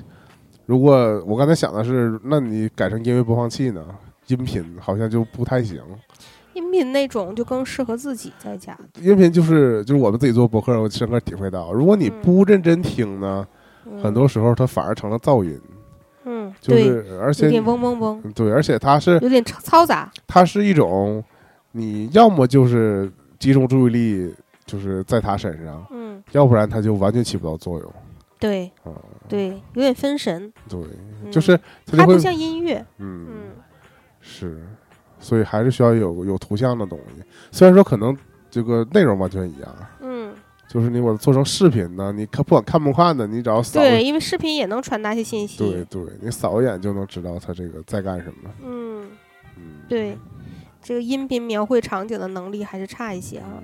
如果我刚才想的是，那你改成音乐播放器呢？音频好像就不太行。音频那种就更适合自己在家。音频就是就是我们自己做博客，我深刻体会到，如果你不认真听呢，嗯很多时候它反而成了噪音，嗯，就对，是而且有点嗡嗡嗡，对，而且它是有点嘈嘈杂。它是一种，你要么就是集中注意力就是在他身上，嗯，要不然它就完全起不到作用。对啊，对，有点分神，对，嗯就是它不像音乐。嗯嗯是，所以还是需要有有图像的东西。虽然说可能这个内容完全一样，嗯，就是你把它做成视频呢，你看不管看不看的，你只要扫，对，因为视频也能传达一些信息。对对，你扫一眼就能知道他这个在干什么。嗯，嗯，对，这个音频描绘场景的能力还是差一些啊。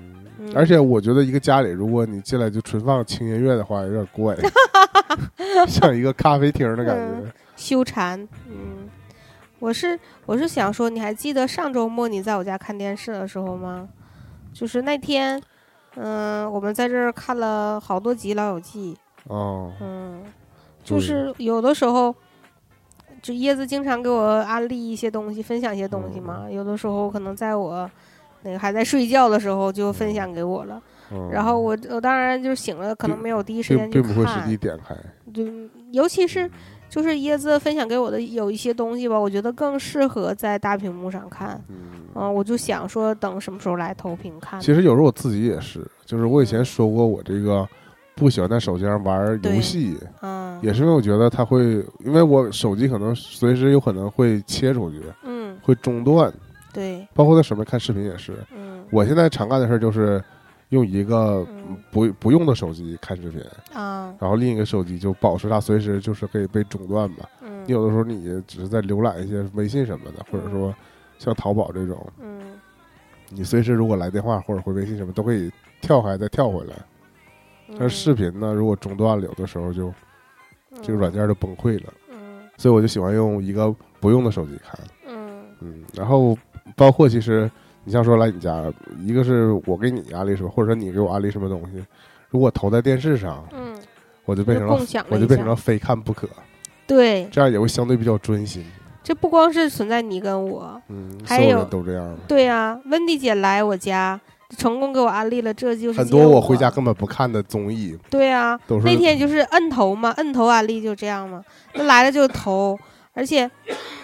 而且我觉得一个家里，如果你进来就纯放轻音乐的话，有点怪，像一个咖啡厅的感觉。修禅，嗯，我是我是想说，你还记得上周末你在我家看电视的时候吗？就是那天，嗯、我们在这儿看了好多集《老友记》，哦，嗯，就是有的时候，就椰子经常给我安利一些东西，分享一些东西嘛。有的时候可能在我那个还在睡觉的时候就分享给我了，嗯然后我我当然就醒了，可能没有第一时间去并并不会实看际，点开。对，尤其是就是椰子分享给我的有一些东西吧，我觉得更适合在大屏幕上看。嗯，嗯，我就想说等什么时候来投屏看。其实有时候我自己也是，就是我以前说过，我这个不喜欢在手机上玩游戏，嗯，也是因为我觉得它会，因为我手机可能随时有可能会切出去，嗯，会中断，对，包括在手边看视频也是。嗯我现在常干的事儿就是，用一个嗯。不不用的手机看视频，啊，然后另一个手机就保持它随时就是可以被中断嘛。嗯。你有的时候你只是在浏览一些微信什么的，或者说像淘宝这种，嗯。你随时如果来电话或者回微信什么都可以跳开再跳回来。嗯，但是视频呢，如果中断了，有的时候就这个软件就崩溃了。嗯。所以我就喜欢用一个不用的手机看。嗯。嗯，然后包括其实你像说来你家，一个是我给你安利什么，或者说你给我安利什么东西，如果投在电视上，嗯，我就变成了共享了我就变成了非看不可，对，这样也会相对比较专心。这不光是存在你跟我，嗯，还有都这样。对呀、温迪姐来我家，成功给我安利了，这就是很多我回家根本不看的综艺，对呀、都是那天就是摁头嘛，摁头安利就这样嘛，那来了就投，而且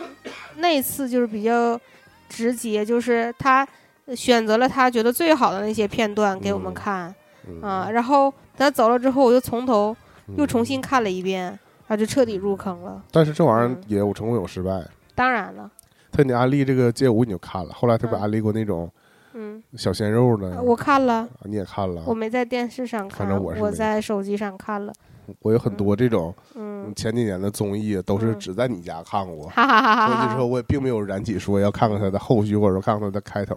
那次就是比较直接，就是他选择了他觉得最好的那些片段给我们嗯看、嗯啊，然后他走了之后，我又从头又重嗯新看了一遍，然后就彻底入坑了。但是这玩意儿嗯也有成功有失败。当然了，他你安利这个街舞你就看了，后来他不嗯安利过那种嗯，小鲜肉呢？我看了，啊你也看了我，没在电视上看，反正我在手机上看了，我有很多这种嗯，前几年的综艺都是嗯只在你家看过。所以之后我也并没有燃起说要看看它的后续，或者说看看它的开头。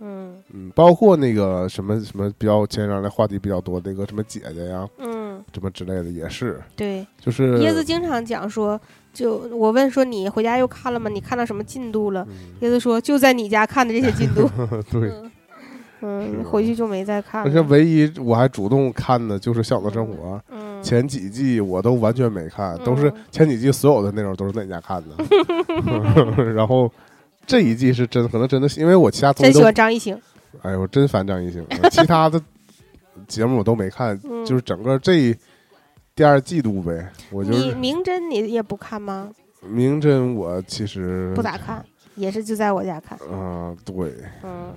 嗯嗯，包括那个什么什么比较前两年话题比较多，那个什么姐姐呀，嗯，什么之类的也是，对。就是椰子经常讲说，就我问说你回家又看了吗？你看到什么进度了？嗯椰子说就在你家看的这些进度。对。嗯回去就没再看而且。唯一我还主动看的就是《小的生活》，嗯，前几季我都完全没看，都是嗯前几季所有的内容都是在你家看的。然后这一季是真，可能真的是因为我其他东真喜西都，欢张艺兴。哎呦，我真烦张艺兴，其他的节目我都没看，嗯就是整个这第二季度呗，我就你是明侦你也不看吗？明侦，我其实不咋看，也是就在我家看。嗯、对，嗯，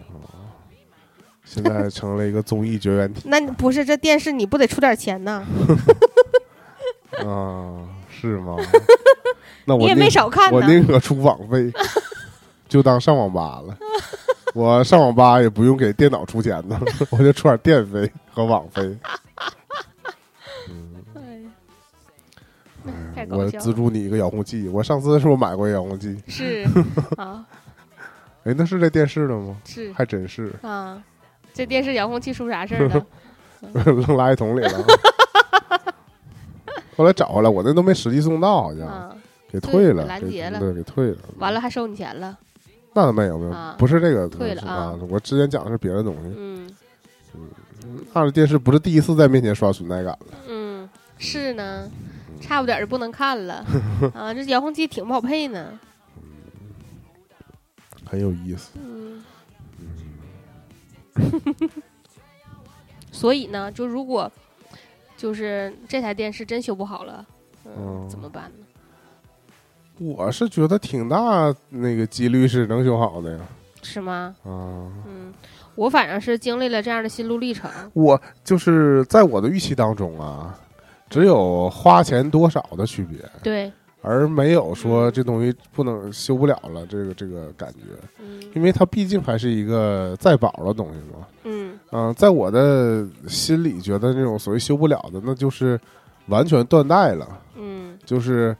现在成了一个综艺绝缘体那你不是这电视你不得出点钱呢？啊，是吗？那我宁没少看呢。我宁可出网费，就当上网吧了。我上网吧也不用给电脑出钱呢，我就出点电费和网费。哎太搞我。资助你一个遥控器，我上次是不是买过遥控器？是 啊，哎，那是这电视的吗？是还真是，啊，这电视遥控器出啥事儿了？扔垃圾桶里了。后来找回来，我那都没实际送到，好像啊，给退了，拦截了对，给退了。完了还收你钱了。那倒没有没有啊，不是这个退了啊啊！我之前讲的是别的东西。嗯那这电视不是第一次在面前刷存在感了。嗯，是呢，差不点儿就不能看了 啊。这遥控器挺不好配呢。很有意思。嗯，所以呢，就如果就是这台电视真修不好了，嗯，嗯怎么办呢？我是觉得挺大那个几率是能修好的呀。是吗？啊，嗯，我反正是经历了这样的心路历程。我就是在我的预期当中啊，只有花钱多少的区别，对，而没有说嗯这东西不能修不了了这个这个感觉，嗯因为它毕竟还是一个在保的东西嘛。嗯嗯、在我的心里觉得那种所谓修不了的，那就是完全断代了，嗯，就是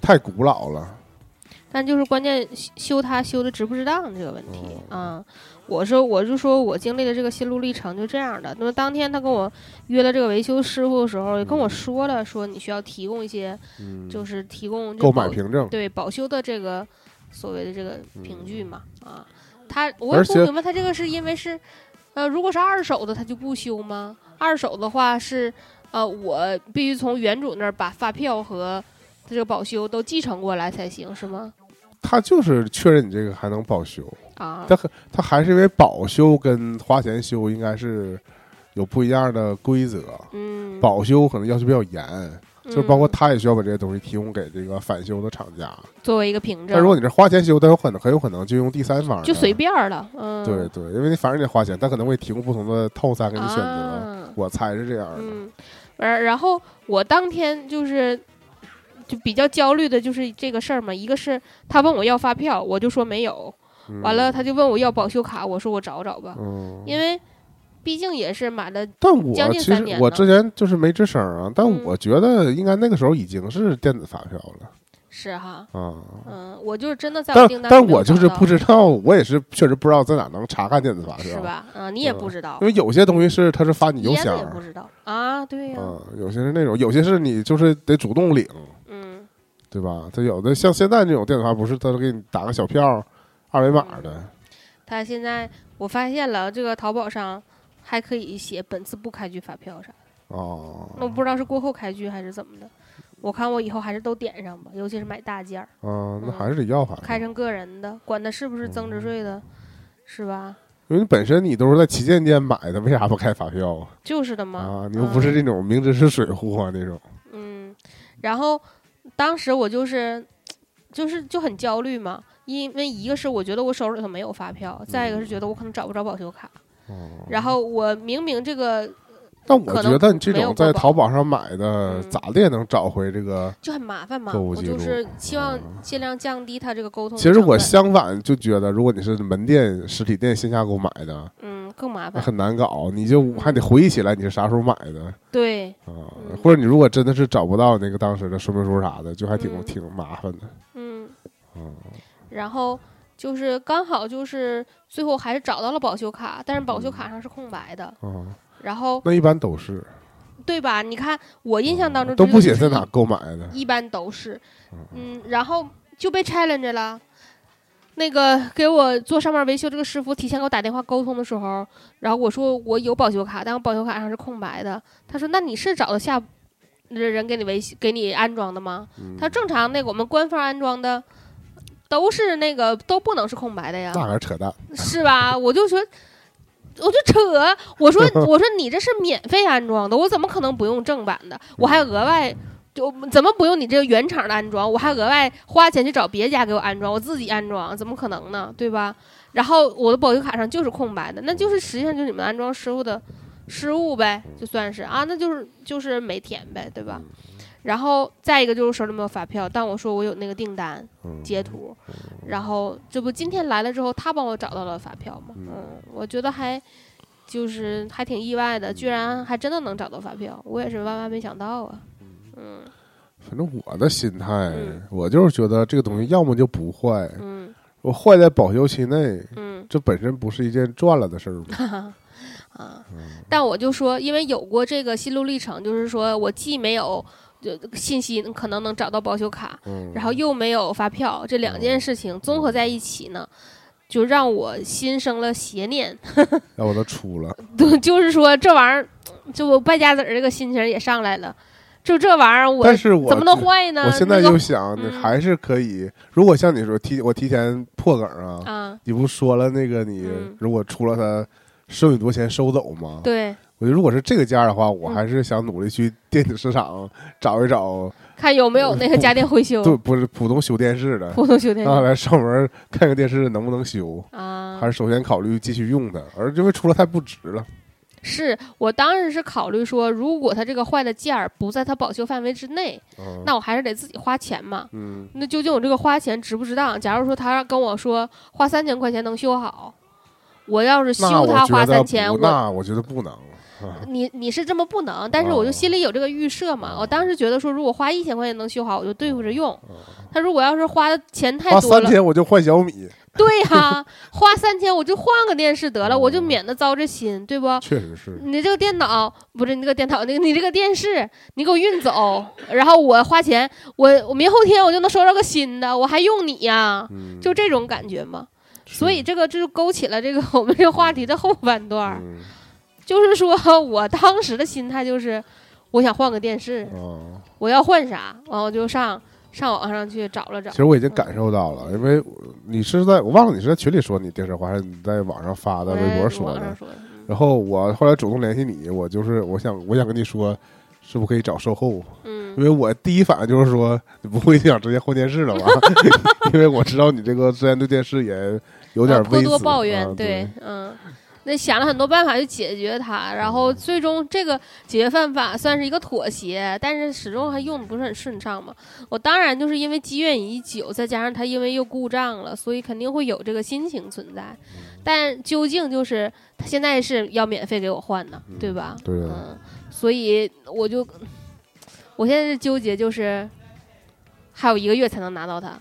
太古老了。但就是关键修修它修的值不值当这个问题哦啊。我说，我就说我经历的这个心路历程就这样的。那么当天他跟我约了这个维修师傅的时候，也跟我说了，说你需要提供一些，嗯，就是提供这购买凭证。对保修的这个所谓的这个凭据嘛啊。他我也不明白，他这个是因为是，呃，如果是二手的，他就不修吗？二手的话是，呃，我必须从原主那儿把发票和这个保修都继承过来才行，是吗？他就是确认你这个还能保修，啊，他可他还是因为保修跟花钱修应该是有不一样的规则。嗯，保修可能要求比较严，就是包括嗯他也需要把这些东西提供给这个返修的厂家。作为一个凭证，但如果你是花钱修，他有可能很有可能就用第三方，就随便了，嗯，对对，因为你反正得花钱，他可能会提供不同的套餐给你选择。啊我猜是这样的。嗯，而然后我当天就是就比较焦虑的就是这个事儿嘛，一个是他问我要发票，我就说没有，嗯完了他就问我要保修卡，我说我找找吧，嗯，因为毕竟也是买了，但我将近其实三年呢我之前就是没吱声啊，但嗯我觉得应该那个时候已经是电子发票了是哈，啊。嗯，我就是真的在订单但我就是不知道，我也是确实不知道在哪能查看电子发票，是？吧？嗯，你也嗯不知道因，为有些东西是他是发你邮箱也不知道啊，对呀，嗯，有些是那种，有些是你就是得主动领，嗯，对吧？他有的像现在这种电子发，不是它给你打个小票，二维码嗯。的，他现在我发现了，这个淘宝上还可以写本次不开具发票啥的，哦，那我不知道是过后开具还是怎么的。我看我以后还是都点上吧，尤其是买大件儿，嗯，那嗯。还是得要发票，开成个人的，管它是不是增值税的，是吧？因为你本身你都是在旗舰店买的，为啥不开发票啊？就是的嘛。啊，你又不是这种明知是水货啊那种，嗯，然后当时我就是就是就很焦虑嘛，因为一个是我觉得我手里头没有发票，再一个是觉得我可能找不着保修卡，哦。然后我明明这个但我觉得你这种在淘宝上买的，嗯咋的也能找回这个。就很麻烦嘛，我就是希望嗯尽量降低它这个沟通其实我相反就觉得，如果你是门店、实体店线下购买的，嗯更麻烦，很难搞，你就还得回忆起来你是啥时候买的对，啊嗯。或者你如果真的是找不到那个当时的说明书啥的，就还挺嗯挺麻烦的。嗯，嗯然后就是刚好就是最后还是找到了保修卡，但是保修卡上是空白的，啊，然后那一般都是对吧？你看我印象当中都不写在哪购买的。一般都是，嗯，然后就被 challenge 了。那个给我做上面维修这个师傅提前给我打电话沟通的时候，然后我说我有保修卡，但我保修卡上是空白的。他说：“那你是找的下人给你维修、给你安装的吗？”嗯他正常那个我们官方安装的都是那个都不能是空白的呀，那还是扯淡。是吧？我就说，我就扯，我说我说你这是免费安装的，我怎么可能不用正版的？我还额外就怎么不用你这个原厂的安装？我还额外花钱去找别家给我安装，我自己安装，怎么可能呢？对吧？然后我的保修卡上就是空白的，那就是实际上就是你们安装师傅的失误呗，就算是啊，那就是就是没填呗，对吧？然后再一个就是手里没有发票，但我说我有那个订单嗯，截图，然后这不今天来了之后，他帮我找到了发票嘛，嗯嗯，我觉得还就是还挺意外的，居然还真的能找到发票，我也是万万没想到啊，嗯反正我的心态嗯，我就是觉得这个东西要么就不坏，嗯我坏在保修期内，嗯这本身不是一件赚了的事儿吗？啊，但我就说，因为有过这个心路历程，就是说我既没有。就信息可能能找到保修卡，嗯，然后又没有发票，这两件事情综合在一起呢，就让我心生了邪念。要我都出了，对，就是说这玩意儿，就我败家子儿这个心情也上来了。就这玩意儿，我但是我怎么能坏呢？我现在那个就想，你嗯还是可以。如果像你说提我提前破梗啊，啊，你不说了那个你嗯如果出了它收你多钱收走吗？对，我觉得如果是这个价的话，我嗯还是想努力去电子市场找一找，看有没有那个家电维修，对，不是普通修电视的，普通修电让他来上门看看电视能不能修，啊还，是首先考虑继续用它，而因为出了太不值了。是我当时是考虑说，如果它这个坏的件儿不在它保修范围之内，嗯，那我还是得自己花钱嘛。嗯，那究竟我这个花钱值不值当？假如说他跟我说花三千块钱能修好，我要是修它花三千，我那我觉得不能。啊 你你是这么不能，但是我就哦心里有这个预设嘛。哦我当时觉得说，如果花一千块钱能修好，我就对付着用。他如果要是花的钱太多了，三千我就换小米，对哈、花三千我就换个电视得了，哦我就免得遭这心，对不？确实是。你这个电脑不是你这个电脑，那个你这个电视，你给我运走，然后我花钱，我我明后天我就能收到个新的，我还用你呀，嗯，就这种感觉嘛。所以这个就勾起了这个 我们这个话题的后半段，嗯就是说 我当时的心态就是，我想换个电视，嗯，我要换啥，完我就上上网上去找了找其。实我已经感受到了，因为你是在我忘了你是在群里说你电视坏，还是你在网上发的微博说的。说的，嗯然后我后来主动联系你，我就是我想我想跟你说，是不是可以找售后？嗯因为我第一反应就是说，你不会想直接换电视了吧？因为我知道你这个之前对电视也有点微词多抱怨，对，，嗯，那想了很多办法去解决它，然后最终这个解决办法算是一个妥协，但是始终还用的不是很顺畅嘛。我当然就是因为积怨已久，再加上它因为又故障了，所以肯定会有这个心情存在。但究竟就是他现在是要免费给我换的，对吧？对的嗯，所以我就我现在是纠结，就是还有一个月才能拿到它，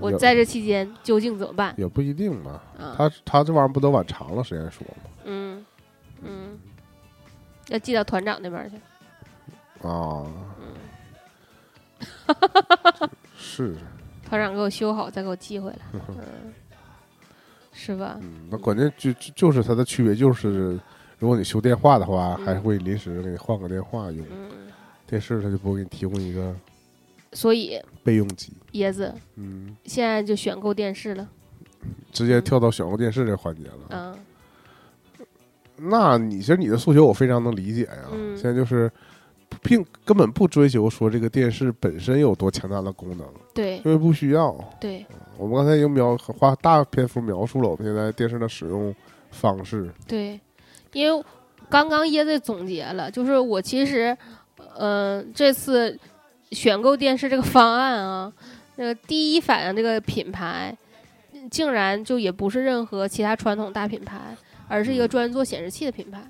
我在这期间究竟怎么办？也不一定嘛。啊，他他这玩意儿不都往长了时间说吗？嗯嗯，要寄到团长那边去。啊，嗯是，团长给我修好，再给我寄回来，嗯，是吧？嗯，那关键就就就是它的区别就是，如果你修电话的话，嗯还会临时给你换个电话用。嗯，电视它就不会给你提供一个所以备用机，椰子嗯，现在就选购电视了，直接跳到选购电视这环节了。嗯。那你其实你的诉求我非常能理解呀。嗯。现在就是并根本不追求说这个电视本身有多强大的功能，对。因为不需要。对。我们刚才已经描花大篇幅描述了我们现在电视的使用方式。对，因为刚刚椰子总结了，就是我其实，嗯、这次选购电视这个方案啊，那个第一反应这个品牌，竟然就也不是任何其他传统大品牌，而是一个专门做显示器的品牌。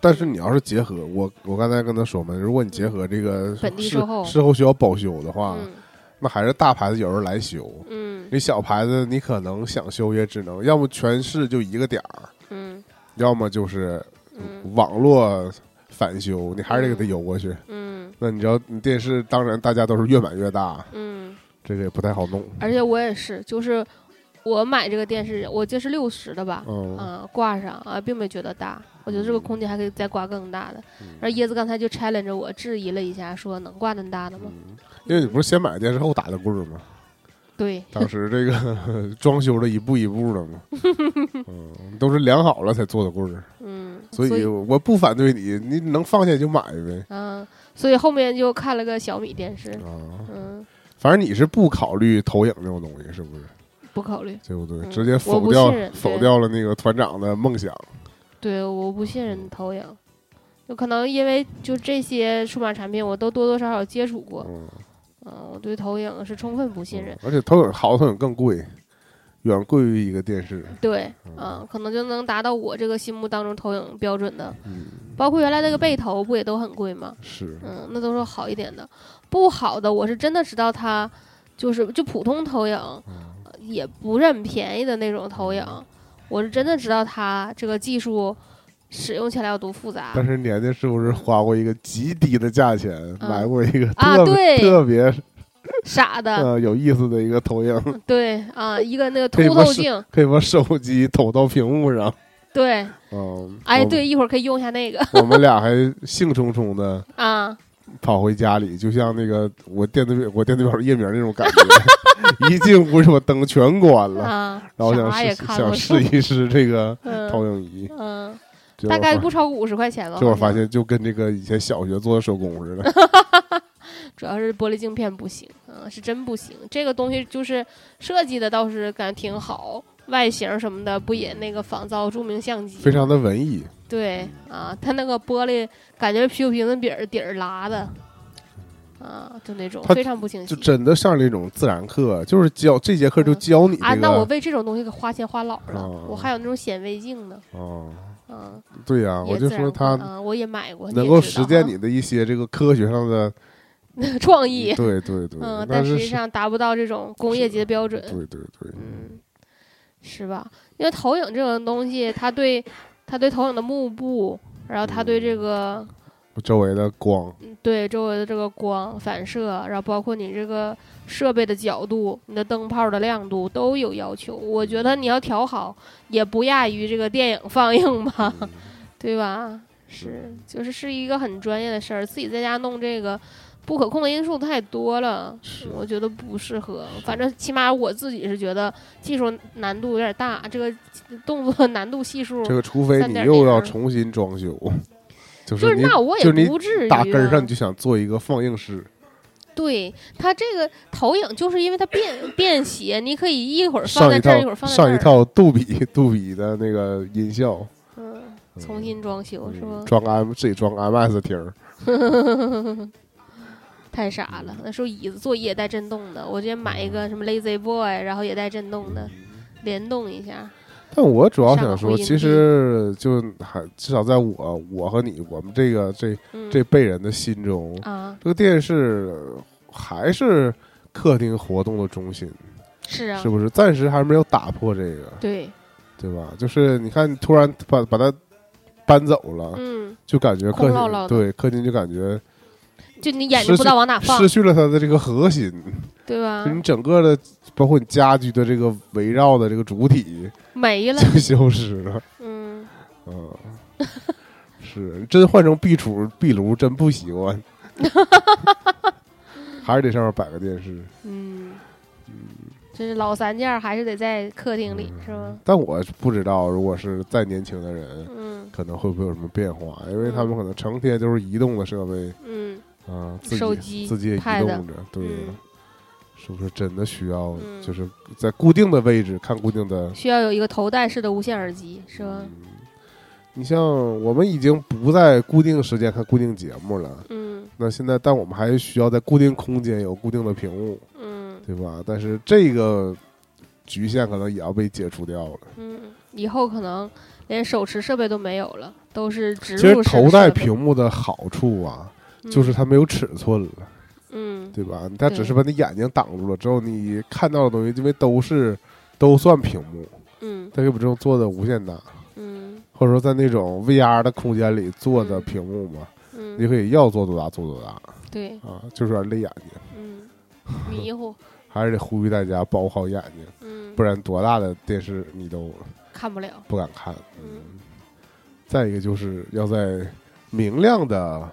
但是你要是结合我，我刚才跟他说嘛，如果你结合这个本地事售后。事后需要保修的话，嗯。那还是大牌子有人来修。嗯。你小牌子，你可能想修也只能，要么全市就一个点儿，嗯。要么就是嗯。网络返修，你还是得给它邮过去。嗯那你知道，你电视当然大家都是越买越大，嗯，这个也不太好弄。而且我也是，就是我买这个电视，我这是六十的吧，嗯，啊，挂上啊，并没觉得大，我觉得这个空间还可以再挂更大的。而椰子刚才就 challenge 我，质疑了一下，说能挂那么大的吗？因为你不是先买电视后打的棍儿吗？对，当时这个 装修的一步一步的嘛，嗯，都是量好了才做的柜儿，嗯，所以我不反对你，你能放下就买呗。嗯，所以后面就看了个小米电视，啊，嗯，反正你是不考虑投影这种东西，是不是？不考虑，对不对？嗯直接否掉否掉了那个团长的梦想。对，我不信任投影，有可能因为就这些数码产品，我都多多少少接触过，嗯，嗯，我对投影是充分不信任。而且投影好的投影更贵，远贵于一个电视。对，嗯，可能就能达到我这个心目当中投影标准的，嗯，包括原来那个背投不也都很贵吗？是，嗯，那都是好一点的，不好的我是真的知道它就是就普通投影，呃也不是很便宜的那种投影，我是真的知道它这个技术使用起来有多复杂。但是年年是不是花过一个极低的价钱、买过一个嗯啊特别、对。特别傻的，呃有意思的一个投影，对啊，一个那个凸透镜，可以把手机投到屏幕上。对，嗯，哎，对，一会儿可以用一下那个我们俩还兴冲冲的 啊，跑回家里，就像那个我电子表我电子表页面那种感觉，一进屋就把灯全关了，啊，然后想试想试一试这个嗯投影仪，嗯，大概不超过五十块钱了。结果好像发现就跟这个以前小学做的手工似的。主要是玻璃镜片不行，嗯，是真不行。这个东西就是设计的倒是感觉挺好，外形什么的不也那个仿造著名相机？非常的文艺，对啊，它那个玻璃感觉啤酒瓶子底儿底儿拉的，啊，就那种非常不清晰就。真的上那种自然课，就是教这节课就教你这个。啊，那我为这种东西可花钱花老了，哦我还有那种显微镜呢，哦，啊，对呀、我就说他课啊，我也买过，能够实践你的一些这个科学上的，创意，对对对，嗯，但实际上达不到这种工业级的标准，对对对，嗯，是吧？因为投影这种东西，它对它对投影的幕布，然后它对这个周围的光，嗯对周围的这个光反射，然后包括你这个设备的角度、你的灯泡的亮度都有要求。我觉得你要调好，也不亚于这个电影放映吧，嗯对吧？是，就是是一个很专业的事儿，自己在家弄这个。不可控的因素太多了，是我觉得不适合。反正起码我自己是觉得技术难度有点大，这个动作 难度系数这个除非你又要重新装修，就就是那我也不至于、啊。打根儿上你就想做一个放映室，对他这个投影，就是因为它便便携，你可以一会儿放在这儿，一会儿放在这儿。上一套杜比杜比的那个音效，嗯，重新装修是吧？嗯装个 M 自己装个 MS 厅，太傻了，那时候椅子座椅也带震动的，我之前买一个什么 Lazy Boy，然后也带震动的，联动一下。但我主要想说，其实就还至少在我我和你我们这个这嗯，这辈人的心中，啊，这个电视还是客厅活动的中心，是啊是，不是？暂时还没有打破这个，对，对吧？就是你看，突然把把它搬走了，嗯，就感觉客厅空落对客厅就感觉就你眼睛不知道往哪放失，去了它的这个核心，对吧就？你整个的，包括你家具的这个围绕的这个主体没了，就消失了。嗯，嗯，是真换成壁橱壁炉真不习惯，还是得上面摆个电视。嗯，这是老三件儿还是得在客厅里，是吧？但我不知道，如果是再年轻的人，嗯。可能会不会有什么变化？因为他们可能成天都是移动的设备，嗯。啊，自手机己自己也移 Pad 动着，对，嗯是不是真的需要嗯就是在固定的位置看固定的？需要有一个头戴式的无线耳机，是吧？嗯你像我们已经不在固定时间看固定节目了，嗯那现在但我们还需要在固定空间有固定的屏幕，嗯对吧？但是这个局限可能也要被解除掉了。嗯，以后可能连手持设备都没有了，都是植其实入式的头戴屏幕的好处啊，嗯就是它没有尺寸了。嗯。对吧？它只是把你眼睛挡住了之后，你看到的东西，因为都是都算屏幕，嗯。它可以把这种做的无限大，嗯。或者说在那种 VR 的空间里做的嗯。屏幕嘛，嗯，你可以要做多大做多大。对，啊，就是有点累眼睛，嗯，迷糊，还是得呼吁大家保护好眼睛，嗯，不然多大的电视你都看不了，不敢看。嗯。再一个就是要在明亮的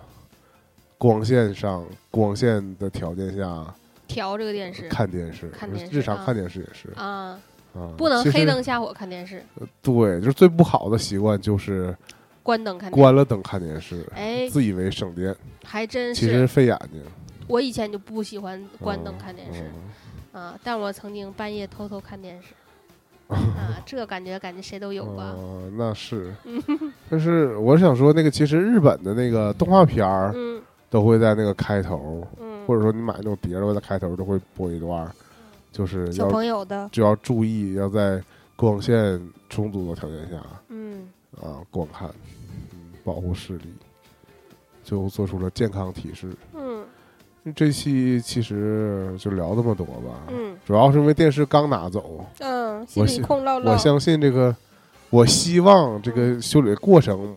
光线上、光线的条件下调这个电视。看电视，看电视啊日常看电视也是。啊，啊，不能黑灯瞎火看电视，对，就是最不好的习惯就是关灯看。关了灯看电视，哎，自以为省电，还真其实，费眼睛。我以前就不喜欢关灯看电视。嗯啊，但我曾经半夜偷偷看电视。啊，这感觉感觉谁都有吧？哦那是，但是我想说，那个其实日本的那个动画片儿嗯都会在那个开头，嗯，或者说你买那种碟儿，在开头都会播一段儿，就是小要朋友的，就要注意，要在光线充足的条件下嗯啊观看，嗯，保护视力，就做出了健康提示。嗯这期其实就聊这么多吧，嗯主要是因为电视刚拿走，嗯，心里空落落。我相信这个，我希望这个修理过程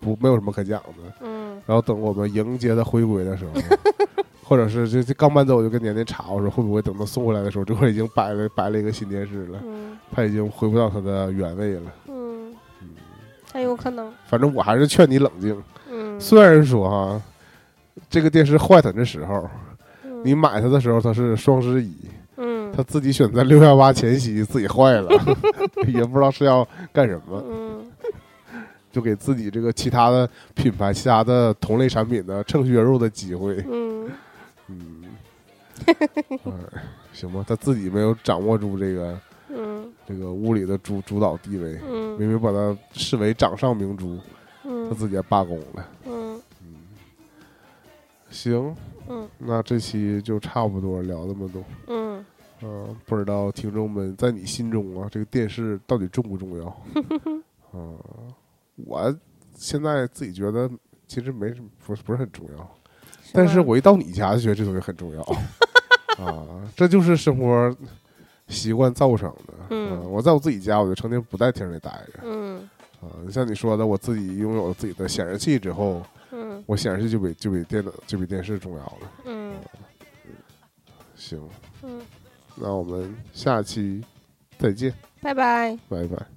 不没有什么可讲的。嗯然后等我们迎接他回归的时候，或者是这这刚搬走，我就跟年年查，我说会不会等他送回来的时候，这块已经摆了摆了一个新电视了，嗯。他已经回不到他的原位了。嗯，很有可能。反正我还是劝你冷静。嗯，虽然说哈，这个电视坏它的时候，嗯。你买它的时候它是双十一，嗯。他自己选在六幺八前夕自己坏了，也不知道是要干什么，嗯就给自己这个其他的品牌、其他的同类产品的趁虚而入的机会。嗯。嗯，哎，行吧，他自己没有掌握住这个嗯。这个屋里的主主导地位，嗯。明明把他视为掌上明珠，他嗯自己也罢工了。嗯。行，嗯。那这期就差不多聊这么多。嗯。嗯、不知道听众们在你心中啊，这个电视到底重不重要？嗯、我现在自己觉得其实没什么，不是不是很重要。但是我一到你家就觉得这东西很重要 啊，这就是生活习惯造成的。嗯啊我在我自己家，我就成天不在厅里待着嗯啊。像你说的，我自己拥有了自己的显示器之后，嗯我显示器就比就比电脑就比电视重要了。嗯行，嗯，那我们下期再见，拜拜。拜拜。